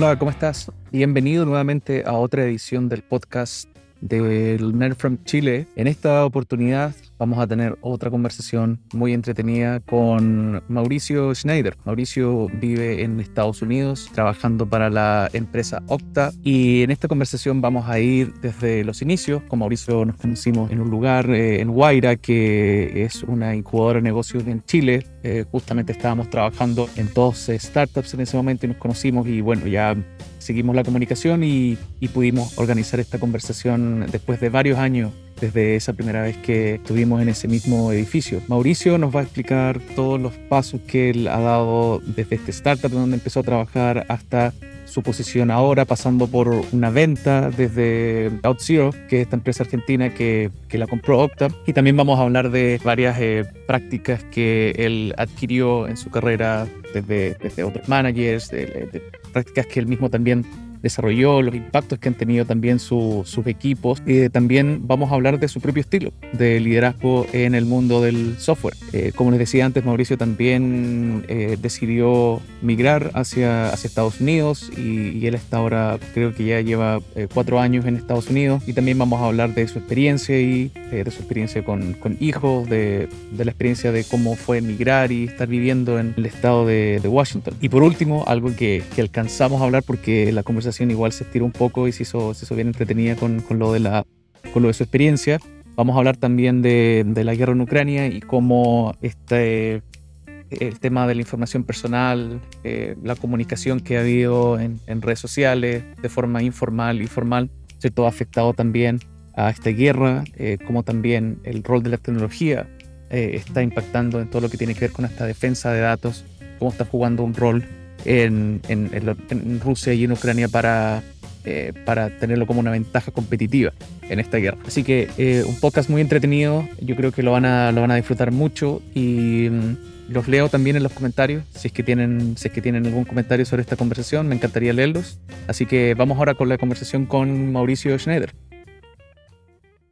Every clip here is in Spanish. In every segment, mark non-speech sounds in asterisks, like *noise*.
Hola, ¿cómo estás? Bienvenido nuevamente a otra edición del podcast del Nerd from Chile. En esta oportunidad vamos a tener otra conversación muy entretenida con Mauricio Schneider. Mauricio vive en Estados Unidos trabajando para la empresa Octa y en esta conversación vamos a ir desde los inicios. Con Mauricio nos conocimos en un lugar eh, en Guaira que es una incubadora de negocios en Chile. Eh, justamente estábamos trabajando en dos startups en ese momento y nos conocimos y bueno, ya seguimos la comunicación y, pudimos organizar esta conversación después de varios años desde esa primera vez que estuvimos en ese mismo edificio. Mauricio nos va a explicar todos los pasos que él ha dado desde este startup donde empezó a trabajar hasta su posición ahora, pasando por una venta desde OutZero, que es esta empresa argentina que, que la compró Octa. Y también vamos a hablar de varias eh, prácticas que él adquirió en su carrera desde, desde otros managers, de prácticas que él mismo también desarrolló, los impactos que han tenido también sus equipos. y también vamos a hablar de su propio estilo de liderazgo en el mundo del software. Eh, como les decía antes, Mauricio también eh, decidió migrar hacia, hacia Estados Unidos y, él está ahora, creo que ya lleva eh, cuatro años en Estados Unidos y también vamos a hablar de su experiencia y de su experiencia con, con hijos, de, de, la experiencia de cómo fue migrar y estar viviendo en el estado de, de Washington. Y por último, algo que, que alcanzamos a hablar porque la conversación igual se estiró un poco y se hizo, se hizo bien entretenida con, con, lo de la, con lo de su experiencia. Vamos a hablar también de, de la guerra en Ucrania y cómo este, el tema de la información personal, eh, la comunicación que ha habido en, en, redes sociales de forma informal y formal, todo ha afectado también a esta guerra, eh, también el rol de la tecnología eh, está impactando en todo lo que tiene que ver con esta defensa de datos, cómo está jugando un rol en, en, Rusia y en Ucrania para, eh, para tenerlo como una ventaja competitiva en esta guerra. Así que eh, un podcast muy entretenido, yo creo que lo van a, lo van a disfrutar mucho y mm, los leo también en los comentarios, si es, que tienen, si es que tienen algún comentario sobre esta conversación, me encantaría leerlos. Así que vamos ahora con la conversación con Mauricio Schneider.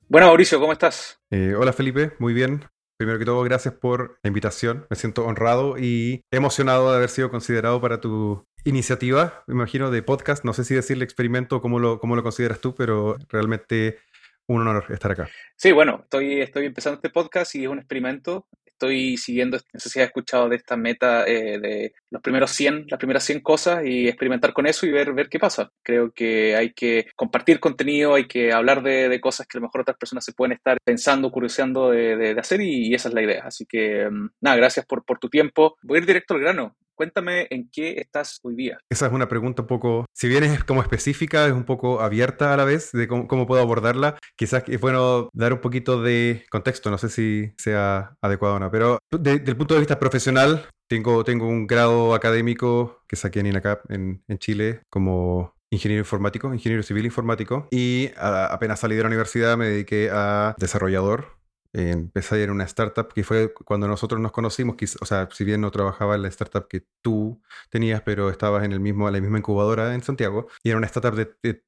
Bueno, Mauricio, ¿cómo estás? Eh, hola Felipe, muy bien. Primero que todo, gracias por la invitación. Me siento honrado y emocionado de haber sido considerado para tu iniciativa, me imagino, de podcast. No sé si decirle experimento cómo lo, cómo lo consideras tú, pero realmente un honor estar acá. Sí, bueno, estoy, estoy empezando este podcast y es un experimento estoy siguiendo, no sé si has escuchado de esta meta eh, de los primeros 100, las primeras 100 cosas y experimentar con eso y ver, ver qué pasa. Creo que hay que compartir contenido, hay que hablar de, cosas que a lo mejor otras personas se pueden estar pensando, curioseando de, de, hacer y, y, esa es la idea. Así que, mm, nada, gracias por, por tu tiempo. Voy a ir directo al grano. Cuéntame en qué estás hoy día. Esa es una pregunta un poco, si bien es como específica, es un poco abierta a la vez de cómo, puedo abordarla. Quizás es bueno dar un poquito de contexto, no sé si sea adecuado o no, pero desde el punto de vista profesional, tengo, tengo un grado académico que saqué en INACAP en, en Chile como ingeniero informático, ingeniero civil informático, y apenas salí de la universidad me dediqué a desarrollador empecé en una startup que fue cuando nosotros nos conocimos, o sea, si bien no trabajaba en la startup que tú tenías, pero estabas en el mismo, la misma incubadora en Santiago, y era una startup de,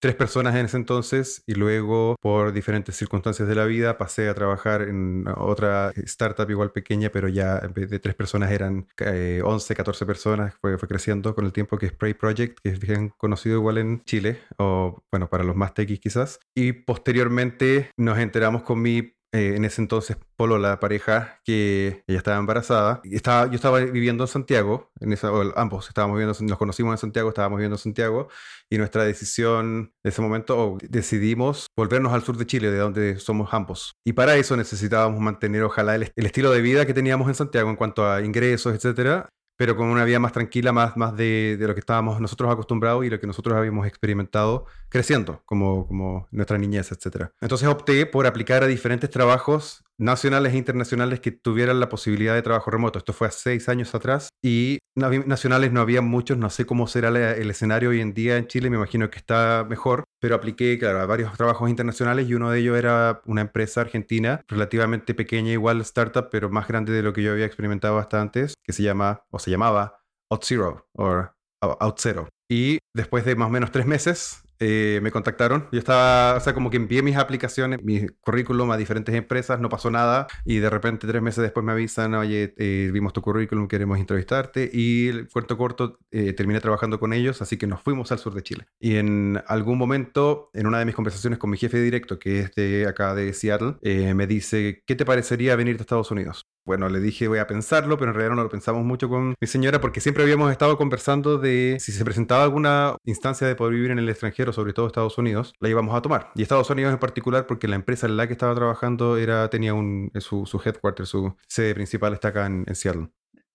tres personas en ese entonces, y luego por diferentes circunstancias de la vida pasé a trabajar en otra startup igual pequeña, pero ya en vez de tres personas eran 11, eh, 14 personas, fue, fue creciendo con el tiempo, que es Spray Project, que es bien conocido igual en Chile, o bueno, para los más techis quizás, y posteriormente nos enteramos con mi eh, en ese entonces Polo, la pareja, que ella estaba embarazada. Estaba, yo estaba viviendo en Santiago, en esa, ambos estábamos viviendo, nos conocimos en Santiago, estábamos viviendo en Santiago, y nuestra decisión de ese momento, decidimos volvernos al sur de Chile, de donde somos ambos. Y para eso necesitábamos mantener, ojalá, el, el estilo de vida que teníamos en Santiago en cuanto a ingresos, etcétera, pero con una vida más tranquila, más, más de, de, lo que estábamos nosotros acostumbrados y lo que nosotros habíamos experimentado creciendo, como, como nuestra niñez, etc. Entonces opté por aplicar a diferentes trabajos nacionales e internacionales que tuvieran la posibilidad de trabajo remoto. Esto fue hace seis años atrás y nacionales no había muchos, no sé cómo será el escenario hoy en día en Chile, me imagino que está mejor, pero apliqué, claro, a varios trabajos internacionales y uno de ellos era una empresa argentina relativamente pequeña, igual startup, pero más grande de lo que yo había experimentado hasta antes, que se llama, o se llamaba OutZero, o OutZero. Y después de más o menos tres meses, eh, me contactaron. Yo estaba, o sea, como que envié mis aplicaciones, mi currículum a diferentes empresas, no pasó nada. Y de repente, tres meses después me avisan, oye, eh, vimos tu currículum, queremos entrevistarte. Y el cuarto corto, eh, terminé trabajando con ellos, así que nos fuimos al sur de Chile. Y en algún momento, en una de mis conversaciones con mi jefe directo, que es de acá de Seattle, me dice, ¿qué te parecería venir a Estados Unidos? Bueno, le dije voy a pensarlo, pero en realidad no lo pensamos mucho con mi señora porque siempre habíamos estado conversando de si se presentaba alguna instancia de poder vivir en el extranjero, sobre todo Estados Unidos, la íbamos a tomar. Y Estados Unidos en particular porque la empresa en la que estaba trabajando era, tenía un, su, su headquarter, su sede principal está acá en, Seattle.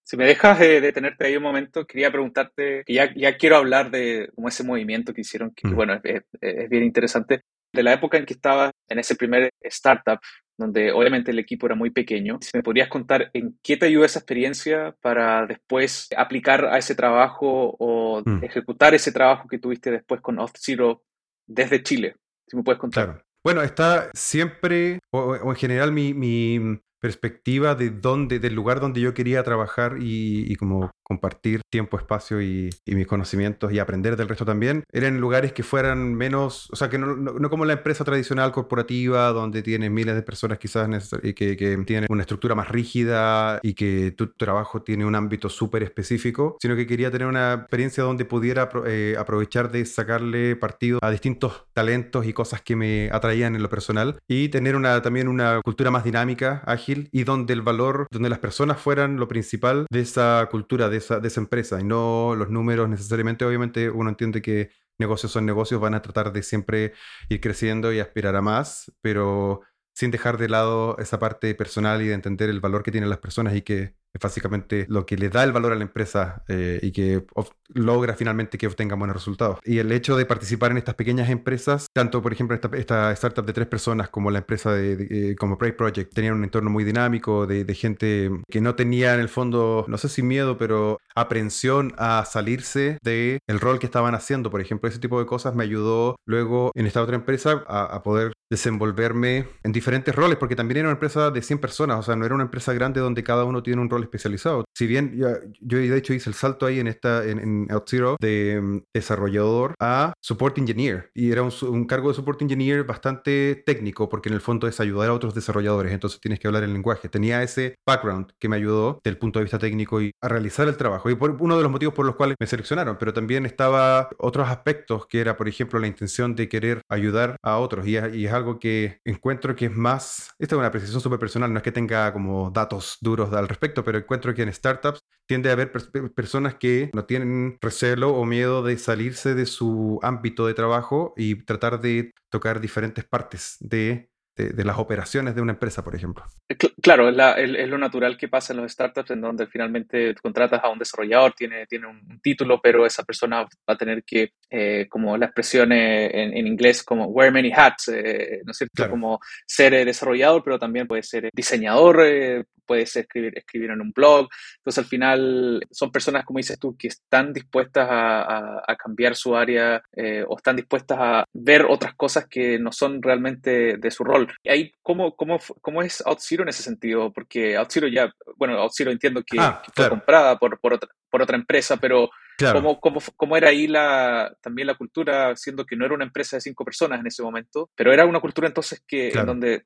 Si me dejas de detenerte ahí un momento, quería preguntarte, que ya, ya quiero hablar de como ese movimiento que hicieron, que, bueno, es, es, bien interesante, de la época en que estabas en ese primer startup donde obviamente el equipo era muy pequeño. Si me podrías contar en qué te ayudó esa experiencia para después aplicar a ese trabajo o mm. ejecutar ese trabajo que tuviste después con Auth0 desde Chile. Si me puedes contar. Claro. Bueno, está siempre, o, en general, mi, mi, perspectiva de dónde, del lugar donde yo quería trabajar y, y como compartir tiempo, espacio y, mis conocimientos y aprender del resto también, eran lugares que fueran menos, o sea, que no, no, como la empresa tradicional corporativa donde tienes miles de personas quizás y que, que tienen una estructura más rígida y que tu trabajo tiene un ámbito súper específico, sino que quería tener una experiencia donde pudiera eh, aprovechar de sacarle partido a distintos talentos y cosas que me atraían en lo personal y tener una, también una cultura más dinámica, ágil y donde el valor, donde las personas fueran lo principal de esa cultura, de de esa, esa empresa y no los números necesariamente. Obviamente uno entiende que negocios son negocios, van a tratar de siempre ir creciendo y aspirar a más, pero sin dejar de lado esa parte personal y de entender el valor que tienen las personas y que es básicamente lo que le da el valor a la empresa eh, y que logra finalmente que obtenga buenos resultados. Y el hecho de participar en estas pequeñas empresas, tanto por ejemplo esta, startup de tres personas como la empresa de, eh, como Prey Project, tenían un entorno muy dinámico de, de, gente que no tenía en el fondo, no sé si miedo, pero aprensión a salirse del el rol que estaban haciendo. Por ejemplo, ese tipo de cosas me ayudó luego en esta otra empresa a, a poder desenvolverme en diferentes roles, porque también era una empresa de 100 personas, o sea, no era una empresa grande donde cada uno tiene un rol especializado. Si bien yo, de hecho hice el salto ahí en esta en, en OutZero de mm, desarrollador a support engineer. Y era un, cargo de support engineer bastante técnico porque en el fondo es ayudar a otros desarrolladores, entonces tienes que hablar el lenguaje. Tenía ese background que me ayudó del punto de vista técnico y a realizar el trabajo. Y por uno de los motivos por los cuales me seleccionaron, pero también estaba otros aspectos que era, por ejemplo, la intención de querer ayudar a otros. Y, y es algo que encuentro que es más, esta es una apreciación súper personal, no es que tenga como datos duros al respecto, pero encuentro que en startups tiende a haber personas que no tienen recelo o miedo de salirse de su ámbito de trabajo y tratar de tocar diferentes partes de de, las operaciones de una empresa, por ejemplo. Eh, claro, es, lo natural que pasa en los startups, en donde finalmente contratas a un desarrollador, tiene, tiene un, título, pero esa persona va a tener que, eh, como la expresión en, inglés, como wear many hats, eh, ¿no es cierto? Como ser desarrollador, pero también puede ser diseñador, puede ser escribir, escribir en un blog. Entonces, al final, son personas, como dices tú, que están dispuestas a, a cambiar su área o están dispuestas a ver otras cosas que no son realmente de su rol y ahí, ¿cómo, cómo, cómo es OutZero en ese sentido? Porque OutZero ya, bueno, OutZero entiendo que, ah, fue comprada por, por, otra, por otra empresa, pero ¿cómo, cómo, cómo, era ahí la, también la cultura, siendo que no era una empresa de cinco personas en ese momento, pero era una cultura entonces que en donde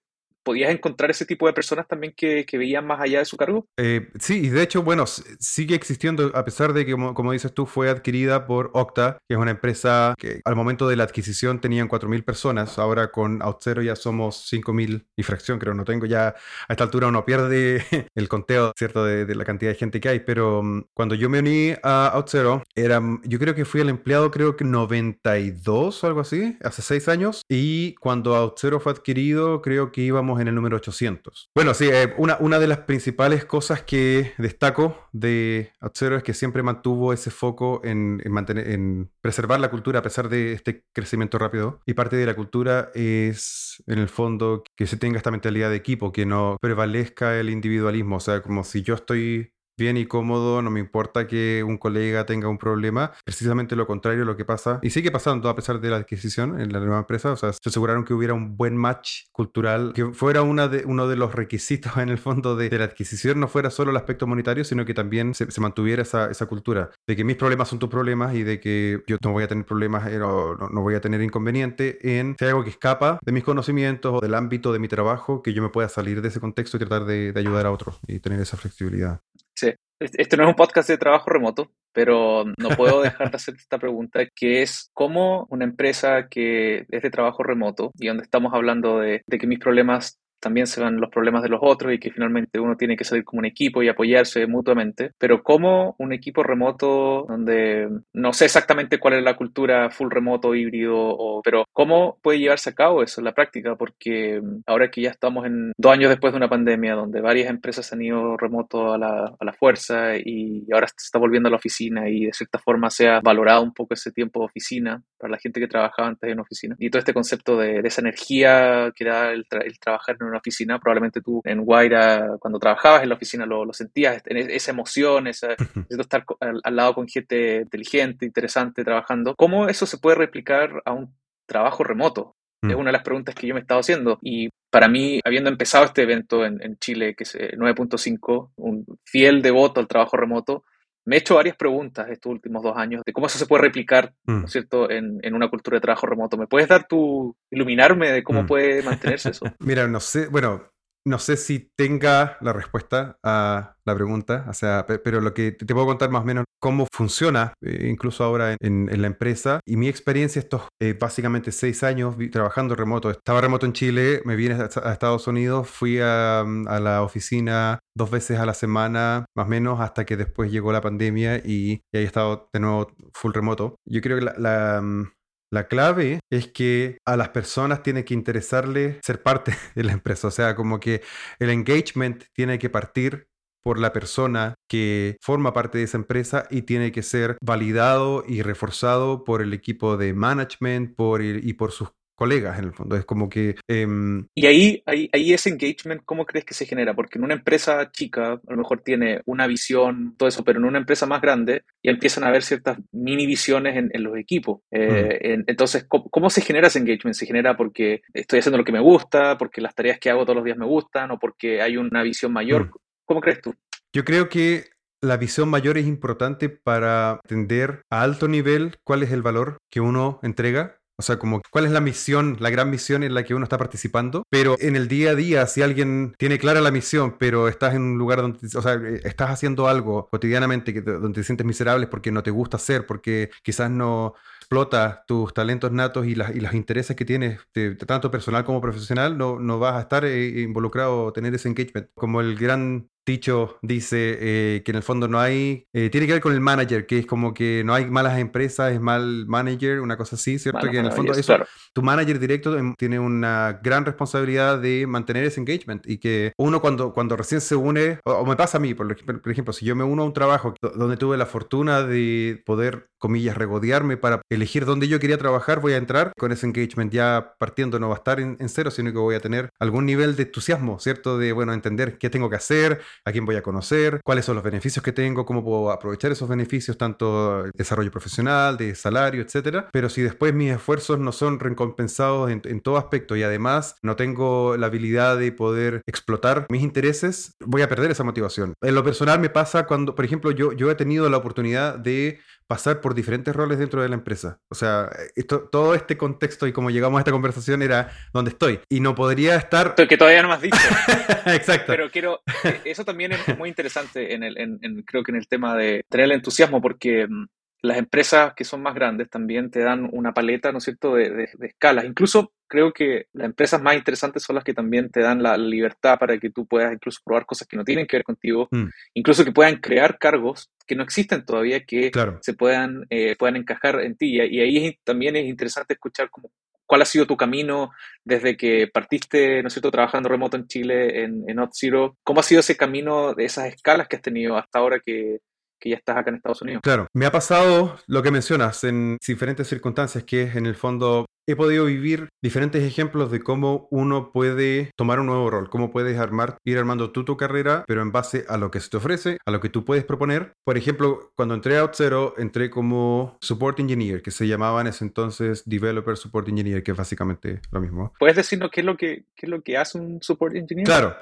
¿Podías encontrar ese tipo de personas también que, que veían más allá de su cargo? Eh, sí, y de hecho, bueno, sigue existiendo, a pesar de que, como, dices tú, fue adquirida por Octa, que es una empresa que al momento de la adquisición tenían 4.000 personas, ahora con OutZero ya somos 5.000 y fracción, creo, no tengo ya, a esta altura uno pierde *laughs* el conteo, ¿cierto?, de, la cantidad de gente que hay, pero mm, cuando yo me uní a OutZero, era, yo creo que fui el empleado, creo que 92 o algo así, hace 6 años, y cuando OutZero fue adquirido, creo que íbamos en el número 800. Bueno, sí, eh, una, una de las principales cosas que destaco de Auth0 es que siempre mantuvo ese foco en, mantener, en preservar la cultura a pesar de este crecimiento rápido. Y parte de la cultura es, en el fondo, que se tenga esta mentalidad de equipo, que no prevalezca el individualismo. O sea, como si yo estoy bien y cómodo, no me importa que un colega tenga un problema. Precisamente lo contrario lo que pasa, y sigue pasando a pesar de la adquisición en la nueva empresa, o sea, se aseguraron que hubiera un buen match cultural, que fuera una de, uno de los requisitos en el fondo de, la adquisición, no fuera solo el aspecto monetario, sino que también se, mantuviera esa, esa, cultura de que mis problemas son tus problemas y de que yo no voy a tener problemas, eh, no, no voy a tener inconveniente en si hay algo que escapa de mis conocimientos o del ámbito de mi trabajo, que yo me pueda salir de ese contexto y tratar de, de ayudar a otros y tener esa flexibilidad. Sí, este no es un podcast de trabajo remoto, pero no puedo *laughs* dejar de hacer esta pregunta, que es cómo una empresa que es de trabajo remoto y donde estamos hablando de, de que mis problemas también se van los problemas de los otros y que finalmente uno tiene que salir como un equipo y apoyarse mutuamente. Pero como un equipo remoto donde no sé exactamente cuál es la cultura full remoto, híbrido, o, pero cómo puede llevarse a cabo eso en la práctica, porque ahora que ya estamos en dos años después de una pandemia donde varias empresas han ido remoto a la, a la fuerza y ahora se está volviendo a la oficina y de cierta forma se ha valorado un poco ese tiempo de oficina para la gente que trabajaba antes en oficina y todo este concepto de, esa energía que da el, el trabajar en una oficina, probablemente tú en Guaira, cuando trabajabas en la oficina, lo, lo sentías, esa emoción, esa, *laughs* estar al, lado con gente inteligente, interesante, trabajando. ¿Cómo eso se puede replicar a un trabajo remoto? Es mm. una de las preguntas que yo me he estado haciendo. Y para mí, habiendo empezado este evento en, en Chile, que es 9.5, eh, un fiel devoto al trabajo remoto, me he hecho varias preguntas estos últimos dos años de cómo eso se puede replicar, ¿no es mm. cierto?, en, en, una cultura de trabajo remoto. ¿Me puedes dar tu, iluminarme de cómo mm. puede mantenerse eso? *laughs* Mira, no sé, bueno, no sé si tenga la respuesta a la pregunta, o sea, pero lo que te puedo contar más o menos cómo funciona, eh, incluso ahora en, la empresa, y mi experiencia estos eh, básicamente seis años trabajando remoto. Estaba remoto en Chile, me vine a, Estados Unidos, fui a, la oficina dos veces a la semana, más o menos, hasta que después llegó la pandemia y, ahí he estado de nuevo full remoto. Yo creo que la mm, la clave es que a las personas tiene que interesarle ser parte *laughs* de la empresa, o sea, como que el engagement tiene que partir por la persona que forma parte de esa empresa y tiene que ser validado y reforzado por el equipo de management por y por sus colegas en el fondo. Es como que... Em, y ahí, ahí, ahí ese engagement, ¿cómo crees que se genera? Porque en una empresa chica a lo mejor tiene una visión, todo eso, pero en una empresa más grande ya empiezan a haber ciertas mini visiones en, los equipos. Eh, mm. entonces, ¿cómo, se genera ese engagement? ¿Se genera porque estoy haciendo lo que me gusta, porque las tareas que hago todos los días me gustan o porque hay una visión mayor? Mm. ¿Cómo crees tú? Yo creo que la visión mayor es importante para entender a alto nivel cuál es el valor que uno entrega o sea, cuál es la misión, la gran misión en la que uno está participando. Pero en el día a día, si alguien tiene clara la misión, pero estás en un lugar donde, o sea, eh, estás haciendo algo cotidianamente donde te sientes miserable porque no te gusta hacer, porque quizás no explota tus talentos natos y, las, y los intereses que tienes, tanto personal como profesional, no, no vas a estar eh, involucrado o tener ese engagement. Como el gran dicho dice eh, que en el fondo no hay, eh, tiene que ver con el manager, que es como que no hay malas empresas, es mal manager, una cosa así, ¿cierto? que en el fondo eso, tu manager directo em, tiene una gran responsabilidad de mantener ese engagement y que uno cuando, cuando recién se une, o, me pasa a mí, por, por, ejemplo, si yo me uno a un trabajo donde tuve la fortuna de poder, comillas, regodearme para elegir dónde yo quería trabajar, voy a entrar con ese engagement ya partiendo, no va a estar en, en cero, sino que voy a tener algún nivel de entusiasmo, ¿cierto? De, bueno, entender qué tengo que hacer, a quién voy a conocer, cuáles son los beneficios que tengo, cómo puedo aprovechar esos beneficios, tanto de desarrollo profesional, de salario, etcétera. Pero si después mis esfuerzos no son recompensados en, todo aspecto y además no tengo la habilidad de poder explotar mis intereses, voy a perder esa motivación. En lo personal me pasa cuando, por ejemplo, yo he tenido la oportunidad de pasar por diferentes roles dentro de la empresa. O sea, esto, todo este contexto y como llegamos a esta conversación era donde estoy. Y no podría estar... Que todavía no me has dicho. *laughs* Exacto. Pero quiero... Eh, eso también es muy interesante en el, en, creo que en el tema de tener el entusiasmo, porque mm, las empresas que son más grandes también te dan una paleta, ¿no es cierto?, de, de, escalas. Incluso creo que las empresas más interesantes son las que también te dan la libertad para que tú puedas incluso probar cosas que no tienen que ver contigo, mm. incluso que puedan crear cargos que no existen todavía, que se puedan, eh, puedan encajar en ti. Y ahí también es interesante escuchar cómo, cuál ha sido tu camino desde que partiste, ¿no es cierto?, trabajando remoto en Chile, en, en Zero. ¿Cómo ha sido ese camino de esas escalas que has tenido hasta ahora que, que ya estás acá en Estados Unidos. Claro, me ha pasado lo que mencionas en diferentes circunstancias, que es en el fondo he podido vivir diferentes ejemplos de cómo uno puede tomar un nuevo rol, cómo puedes armar, ir armando tú tu carrera, pero en base a lo que se te ofrece, a lo que tú puedes proponer. Por ejemplo, cuando entré a OutZero, entré como Support Engineer, que se llamaba en ese entonces Developer Support Engineer, que es básicamente lo mismo. ¿Puedes decirnos qué es lo que, qué es lo que hace un Support Engineer? Claro,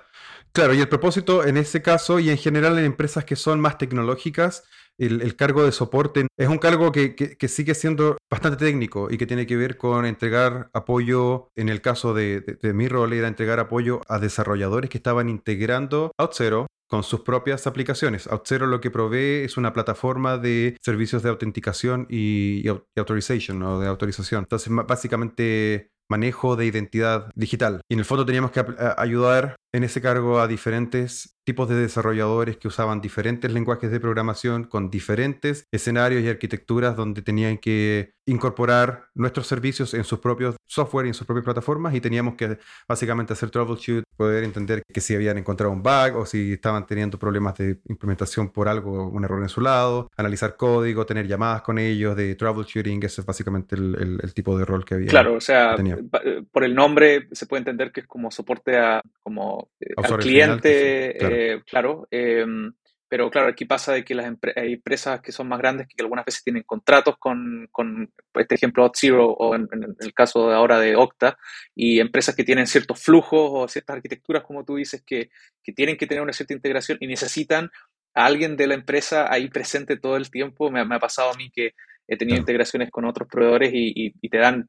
claro, y el propósito en ese caso y en general en empresas que son más tecnológicas, el, cargo de soporte es un cargo que, sigue siendo bastante técnico y que tiene que ver con entregar apoyo, en el caso de, mi rol era entregar apoyo a desarrolladores que estaban integrando OutZero con sus propias aplicaciones. OutZero lo que provee es una plataforma de servicios de autenticación y, y, o de autorización. Entonces, básicamente manejo de identidad digital. Y en el fondo teníamos que ayudar en ese cargo a diferentes tipos de desarrolladores que usaban diferentes lenguajes de programación con diferentes escenarios y arquitecturas donde tenían que incorporar nuestros servicios en sus propios software y en sus propias plataformas y teníamos que básicamente hacer troubleshoot, poder entender que si habían encontrado un bug o si estaban teniendo problemas de implementación por algo, un error en su lado, analizar código, tener llamadas con ellos de troubleshooting, ese es básicamente el, tipo de rol que había. Claro, o sea, eh, por el nombre se puede entender que es como soporte a como eh, al cliente, eh, claro. Em, pero claro, aquí pasa de que las hay empresas que son más grandes que algunas veces tienen contratos con, con este ejemplo OutZero o en, el caso de ahora de Octa, y empresas que tienen ciertos flujos o ciertas arquitecturas, como tú dices, que, que tienen que tener una cierta integración y necesitan a alguien de la empresa ahí presente todo el tiempo. Me, me ha pasado a mí que he tenido integraciones con otros proveedores y, te dan,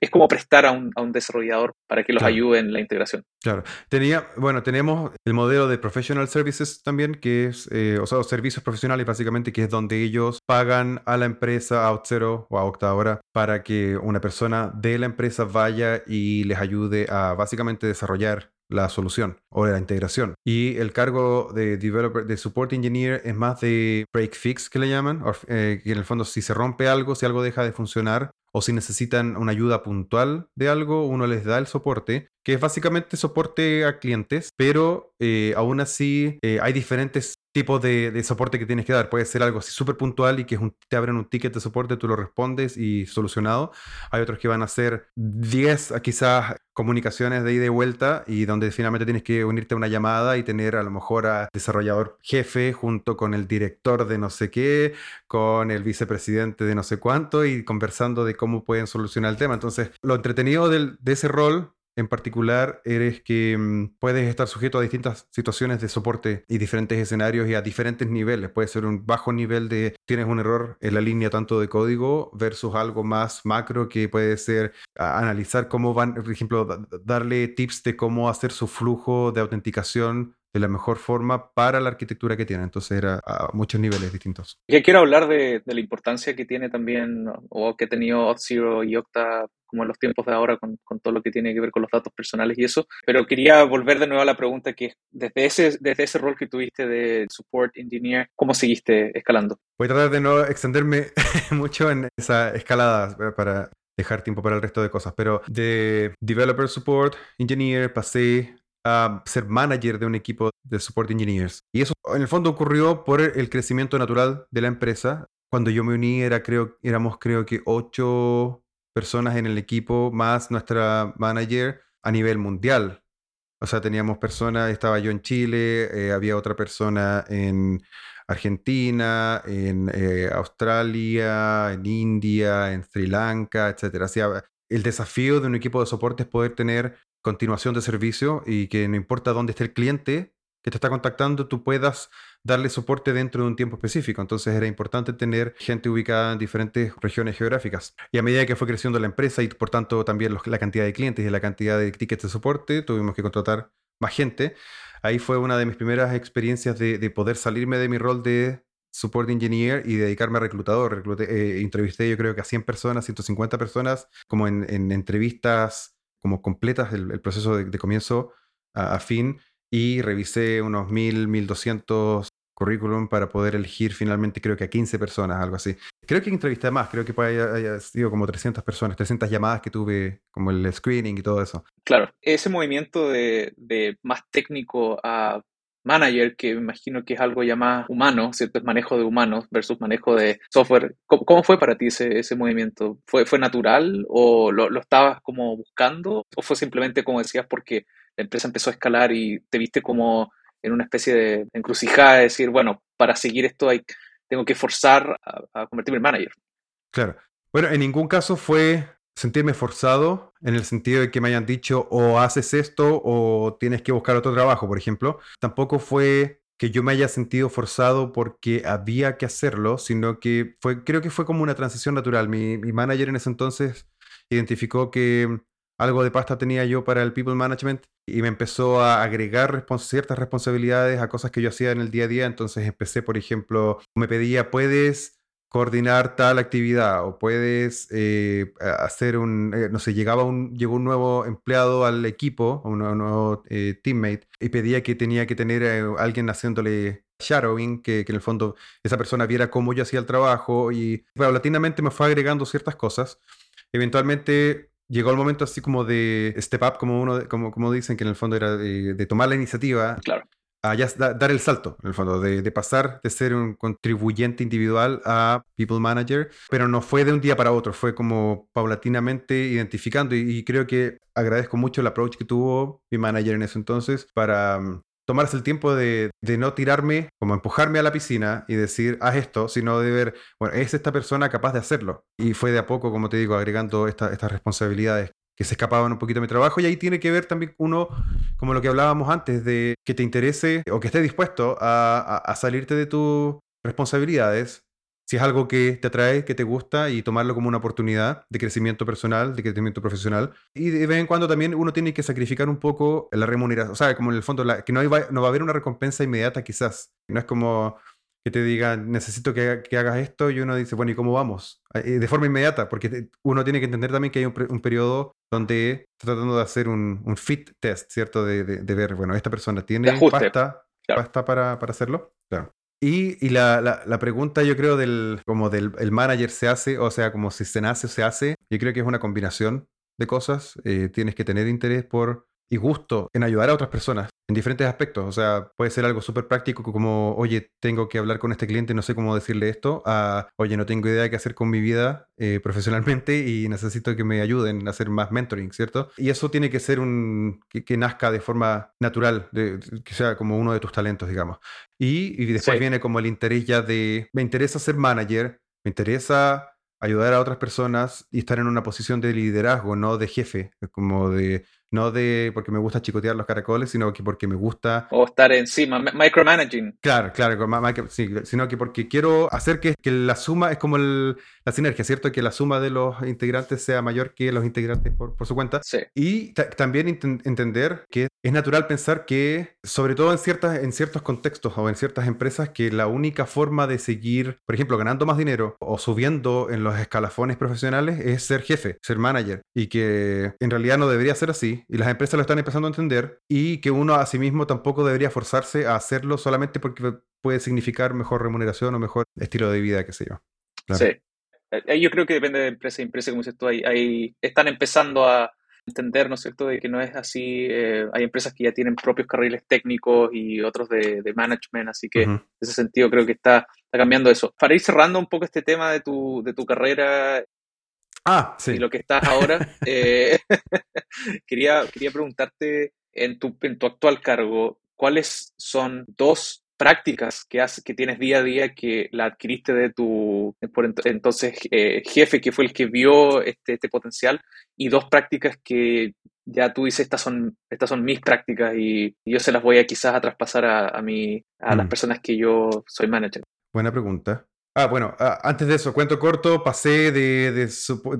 es como prestar a un, desarrollador para que los ayude en la integración. Claro, tenía, bueno, tenemos el modelo de professional services también, que es, eh, o sea, servicios profesionales básicamente, que es donde ellos pagan a la empresa, a OutZero o a Octa ahora, para que una persona de la empresa vaya y les ayude a básicamente desarrollar la solución o la integración. Y el cargo de developer, de support engineer es más de break fix que le llaman, eh, que en el fondo si se rompe algo, si algo deja de funcionar o si necesitan una ayuda puntual de algo, uno les da el soporte, que es básicamente soporte a clientes, pero eh, aún así eh, hay diferentes tipos de, soporte que tienes que dar. Puede ser algo súper puntual y que te abren un ticket de soporte, tú lo respondes y solucionado. Hay otros que van a ser 10 quizás comunicaciones de ida y vuelta y donde finalmente tienes que unirte a una llamada y tener a lo mejor a desarrollador jefe junto con el director de no sé qué, con el vicepresidente de no sé cuánto y conversando de cómo pueden solucionar el tema. Entonces, lo entretenido de ese rol en particular eres que mm, puedes estar sujeto a distintas situaciones de soporte y diferentes escenarios y a diferentes niveles. Puede ser un bajo nivel de tienes un error en la línea tanto de código versus algo más macro que puede ser analizar cómo van, por ejemplo, darle tips de cómo hacer su flujo de autenticación de la mejor forma para la arquitectura que tiene. Entonces era a muchos niveles distintos. Ya quiero hablar de, la importancia que tiene también o que ha tenido Auth0 y Octa como en los tiempos de ahora con, todo lo que tiene que ver con los datos personales y eso. Pero quería volver de nuevo a la pregunta que desde ese, desde ese rol que tuviste de support engineer, ¿cómo seguiste escalando? Voy a tratar de no extenderme *laughs* mucho en esa escalada para dejar tiempo para el resto de cosas, pero de developer support engineer pasé a ser manager de un equipo de support engineers. Y eso en el fondo ocurrió por el crecimiento natural de la empresa. Cuando yo me uní era, creo, éramos creo que ocho personas en el equipo, más nuestra manager a nivel mundial. O sea, teníamos personas, estaba yo en Chile, eh, había otra persona en Argentina, en eh, Australia, en India, en Sri Lanka, etc. O el desafío de un equipo de soporte es poder tener continuación de servicio y que no importa dónde esté el cliente que te está contactando, tú puedas darle soporte dentro de un tiempo específico. Entonces era importante tener gente ubicada en diferentes regiones geográficas. Y a medida que fue creciendo la empresa y por tanto también la cantidad de clientes y la cantidad de tickets de soporte, tuvimos que contratar más gente. Ahí fue una de mis primeras experiencias de, poder salirme de mi rol de support engineer y dedicarme a reclutador. Eh, entrevisté yo creo que a 100 personas, 150 personas, como en, entrevistas como completas, el, proceso de, comienzo a, a, fin, y revisé unos 1000, 1200 currículum para poder elegir finalmente creo que a 15 personas, algo así. Creo que entrevisté más, creo que haya, sido como 300 personas, 300 llamadas que tuve, como el screening y todo eso. Claro, ese movimiento de, más técnico a manager, que me imagino que es algo ya más humano, ¿cierto? Es manejo de humanos versus manejo de software. ¿Cómo, fue para ti ese, ese movimiento? ¿Fue, ¿Fue natural o lo, lo estabas como buscando? ¿O fue simplemente, como decías, porque la empresa empezó a escalar y te viste como en una especie de encrucijada de decir, bueno, para seguir esto hay, tengo que forzar a, convertirme en manager. Claro. Bueno, en ningún caso fue sentirme forzado en el sentido de que me hayan dicho o haces esto o tienes que buscar otro trabajo, por ejemplo. Tampoco fue que yo me haya sentido forzado porque había que hacerlo, sino que fue, creo que fue como una transición natural. Mi, mi manager en ese entonces identificó que algo de pasta tenía yo para el people management y me empezó a agregar ciertas responsabilidades a cosas que yo hacía en el día a día. Entonces empecé, por ejemplo, me pedía, ¿puedes coordinar tal actividad o puedes eh, hacer un, eh, no sé, llegaba un, llegó un nuevo empleado al equipo, un nuevo, eh, teammate, y pedía que tenía que tener a alguien haciéndole shadowing, que, que, en el fondo esa persona viera cómo yo hacía el trabajo y paulatinamente me fue agregando ciertas cosas. Eventualmente llegó el momento así como de step up, como uno, como, como dicen, que en el fondo era de, tomar la iniciativa. Claro. A ya dar el salto, en el fondo, de, de, pasar de ser un contribuyente individual a people manager, pero no fue de un día para otro, fue como paulatinamente identificando y, y creo que agradezco mucho el approach que tuvo mi manager en ese entonces para mm, tomarse el tiempo de, no tirarme, como empujarme a la piscina y decir, haz esto, sino de ver, bueno, es esta persona capaz de hacerlo. Y fue de a poco, como te digo, agregando estas responsabilidades que se escapaban un poquito de mi trabajo. Y ahí tiene que ver también uno, como lo que hablábamos antes, de que te interese o que estés dispuesto a salirte de tus responsabilidades si es algo que te atrae, que te gusta y tomarlo como una oportunidad de crecimiento personal, de crecimiento profesional. Y de vez en cuando también uno tiene que sacrificar un poco la remuneración, o sea, como en el fondo, que no, no va a haber una recompensa inmediata quizás. No es como que te digan, necesito que, que, hagas esto y uno dice, bueno, ¿y cómo vamos? Ah, de forma inmediata, porque uno tiene que entender también que hay un, un periodo donde está tratando de hacer un, un fit test, ¿cierto? De, de, ver, bueno, esta persona tiene pasta, pasta para, para hacerlo. Claro. Y, la, pregunta yo creo del, como del el manager se hace, o sea, como si se nace o se hace, yo creo que es una combinación de cosas. Eh, tienes que tener interés por y gusto en ayudar a otras personas en diferentes aspectos. O sea, puede ser algo súper práctico como, oye, tengo que hablar con este cliente, no sé cómo decirle esto, a, oye, no tengo idea de qué hacer con mi vida eh, *laughs* profesionalmente y necesito que me ayuden a hacer más mentoring, ¿cierto? Y eso tiene que ser un, que, nazca de forma natural, de, que sea como uno de tus talentos, digamos. Y, y después viene como el interés ya de, me interesa ser manager, me interesa ayudar a otras personas y estar en una posición de liderazgo, no de jefe, como de no de porque me gusta chicotear los caracoles, sino que porque me gusta... O estar encima, micromanaging. Claro, claro, sí, sino que porque quiero hacer que, que la suma es como el, la sinergia, ¿cierto? Que la suma de los integrantes sea mayor que los integrantes por, por su cuenta. Sí. Y también entender que es natural pensar que, sobre todo en, ciertas, en ciertos contextos o en ciertas empresas, que la única forma de seguir, por ejemplo, ganando más dinero o subiendo en los escalafones profesionales es ser jefe, ser manager. Y que en realidad no debería ser así y las empresas lo están empezando a entender y que uno a sí mismo tampoco debería forzarse a hacerlo solamente porque puede significar mejor remuneración o mejor estilo de vida, qué sé yo. Sí. Eh, yo creo que depende de empresa a empresa, como dices tú, ahí, están empezando a entender, ¿no es cierto?, de que no es así. Eh, hay empresas que ya tienen propios carriles técnicos y otros de, management, así que en ese sentido creo que está, está, cambiando eso. Para ir cerrando un poco este tema de tu, de tu carrera Ah, sí. Y lo que estás ahora, *laughs* eh, *laughs* quería, quería preguntarte en tu, en tu actual cargo, ¿cuáles son dos prácticas que, haces, que tienes día a día que la adquiriste de tu por entonces eh, jefe, que fue el que vio este, este, potencial, y dos prácticas que ya tú dices, estas son, estas son mis prácticas y, yo se las voy a quizás a traspasar a, a, mi, a las mm. personas que yo soy manager? Buena pregunta. Ah, bueno, ah, antes de eso, cuento corto, pasé de, de,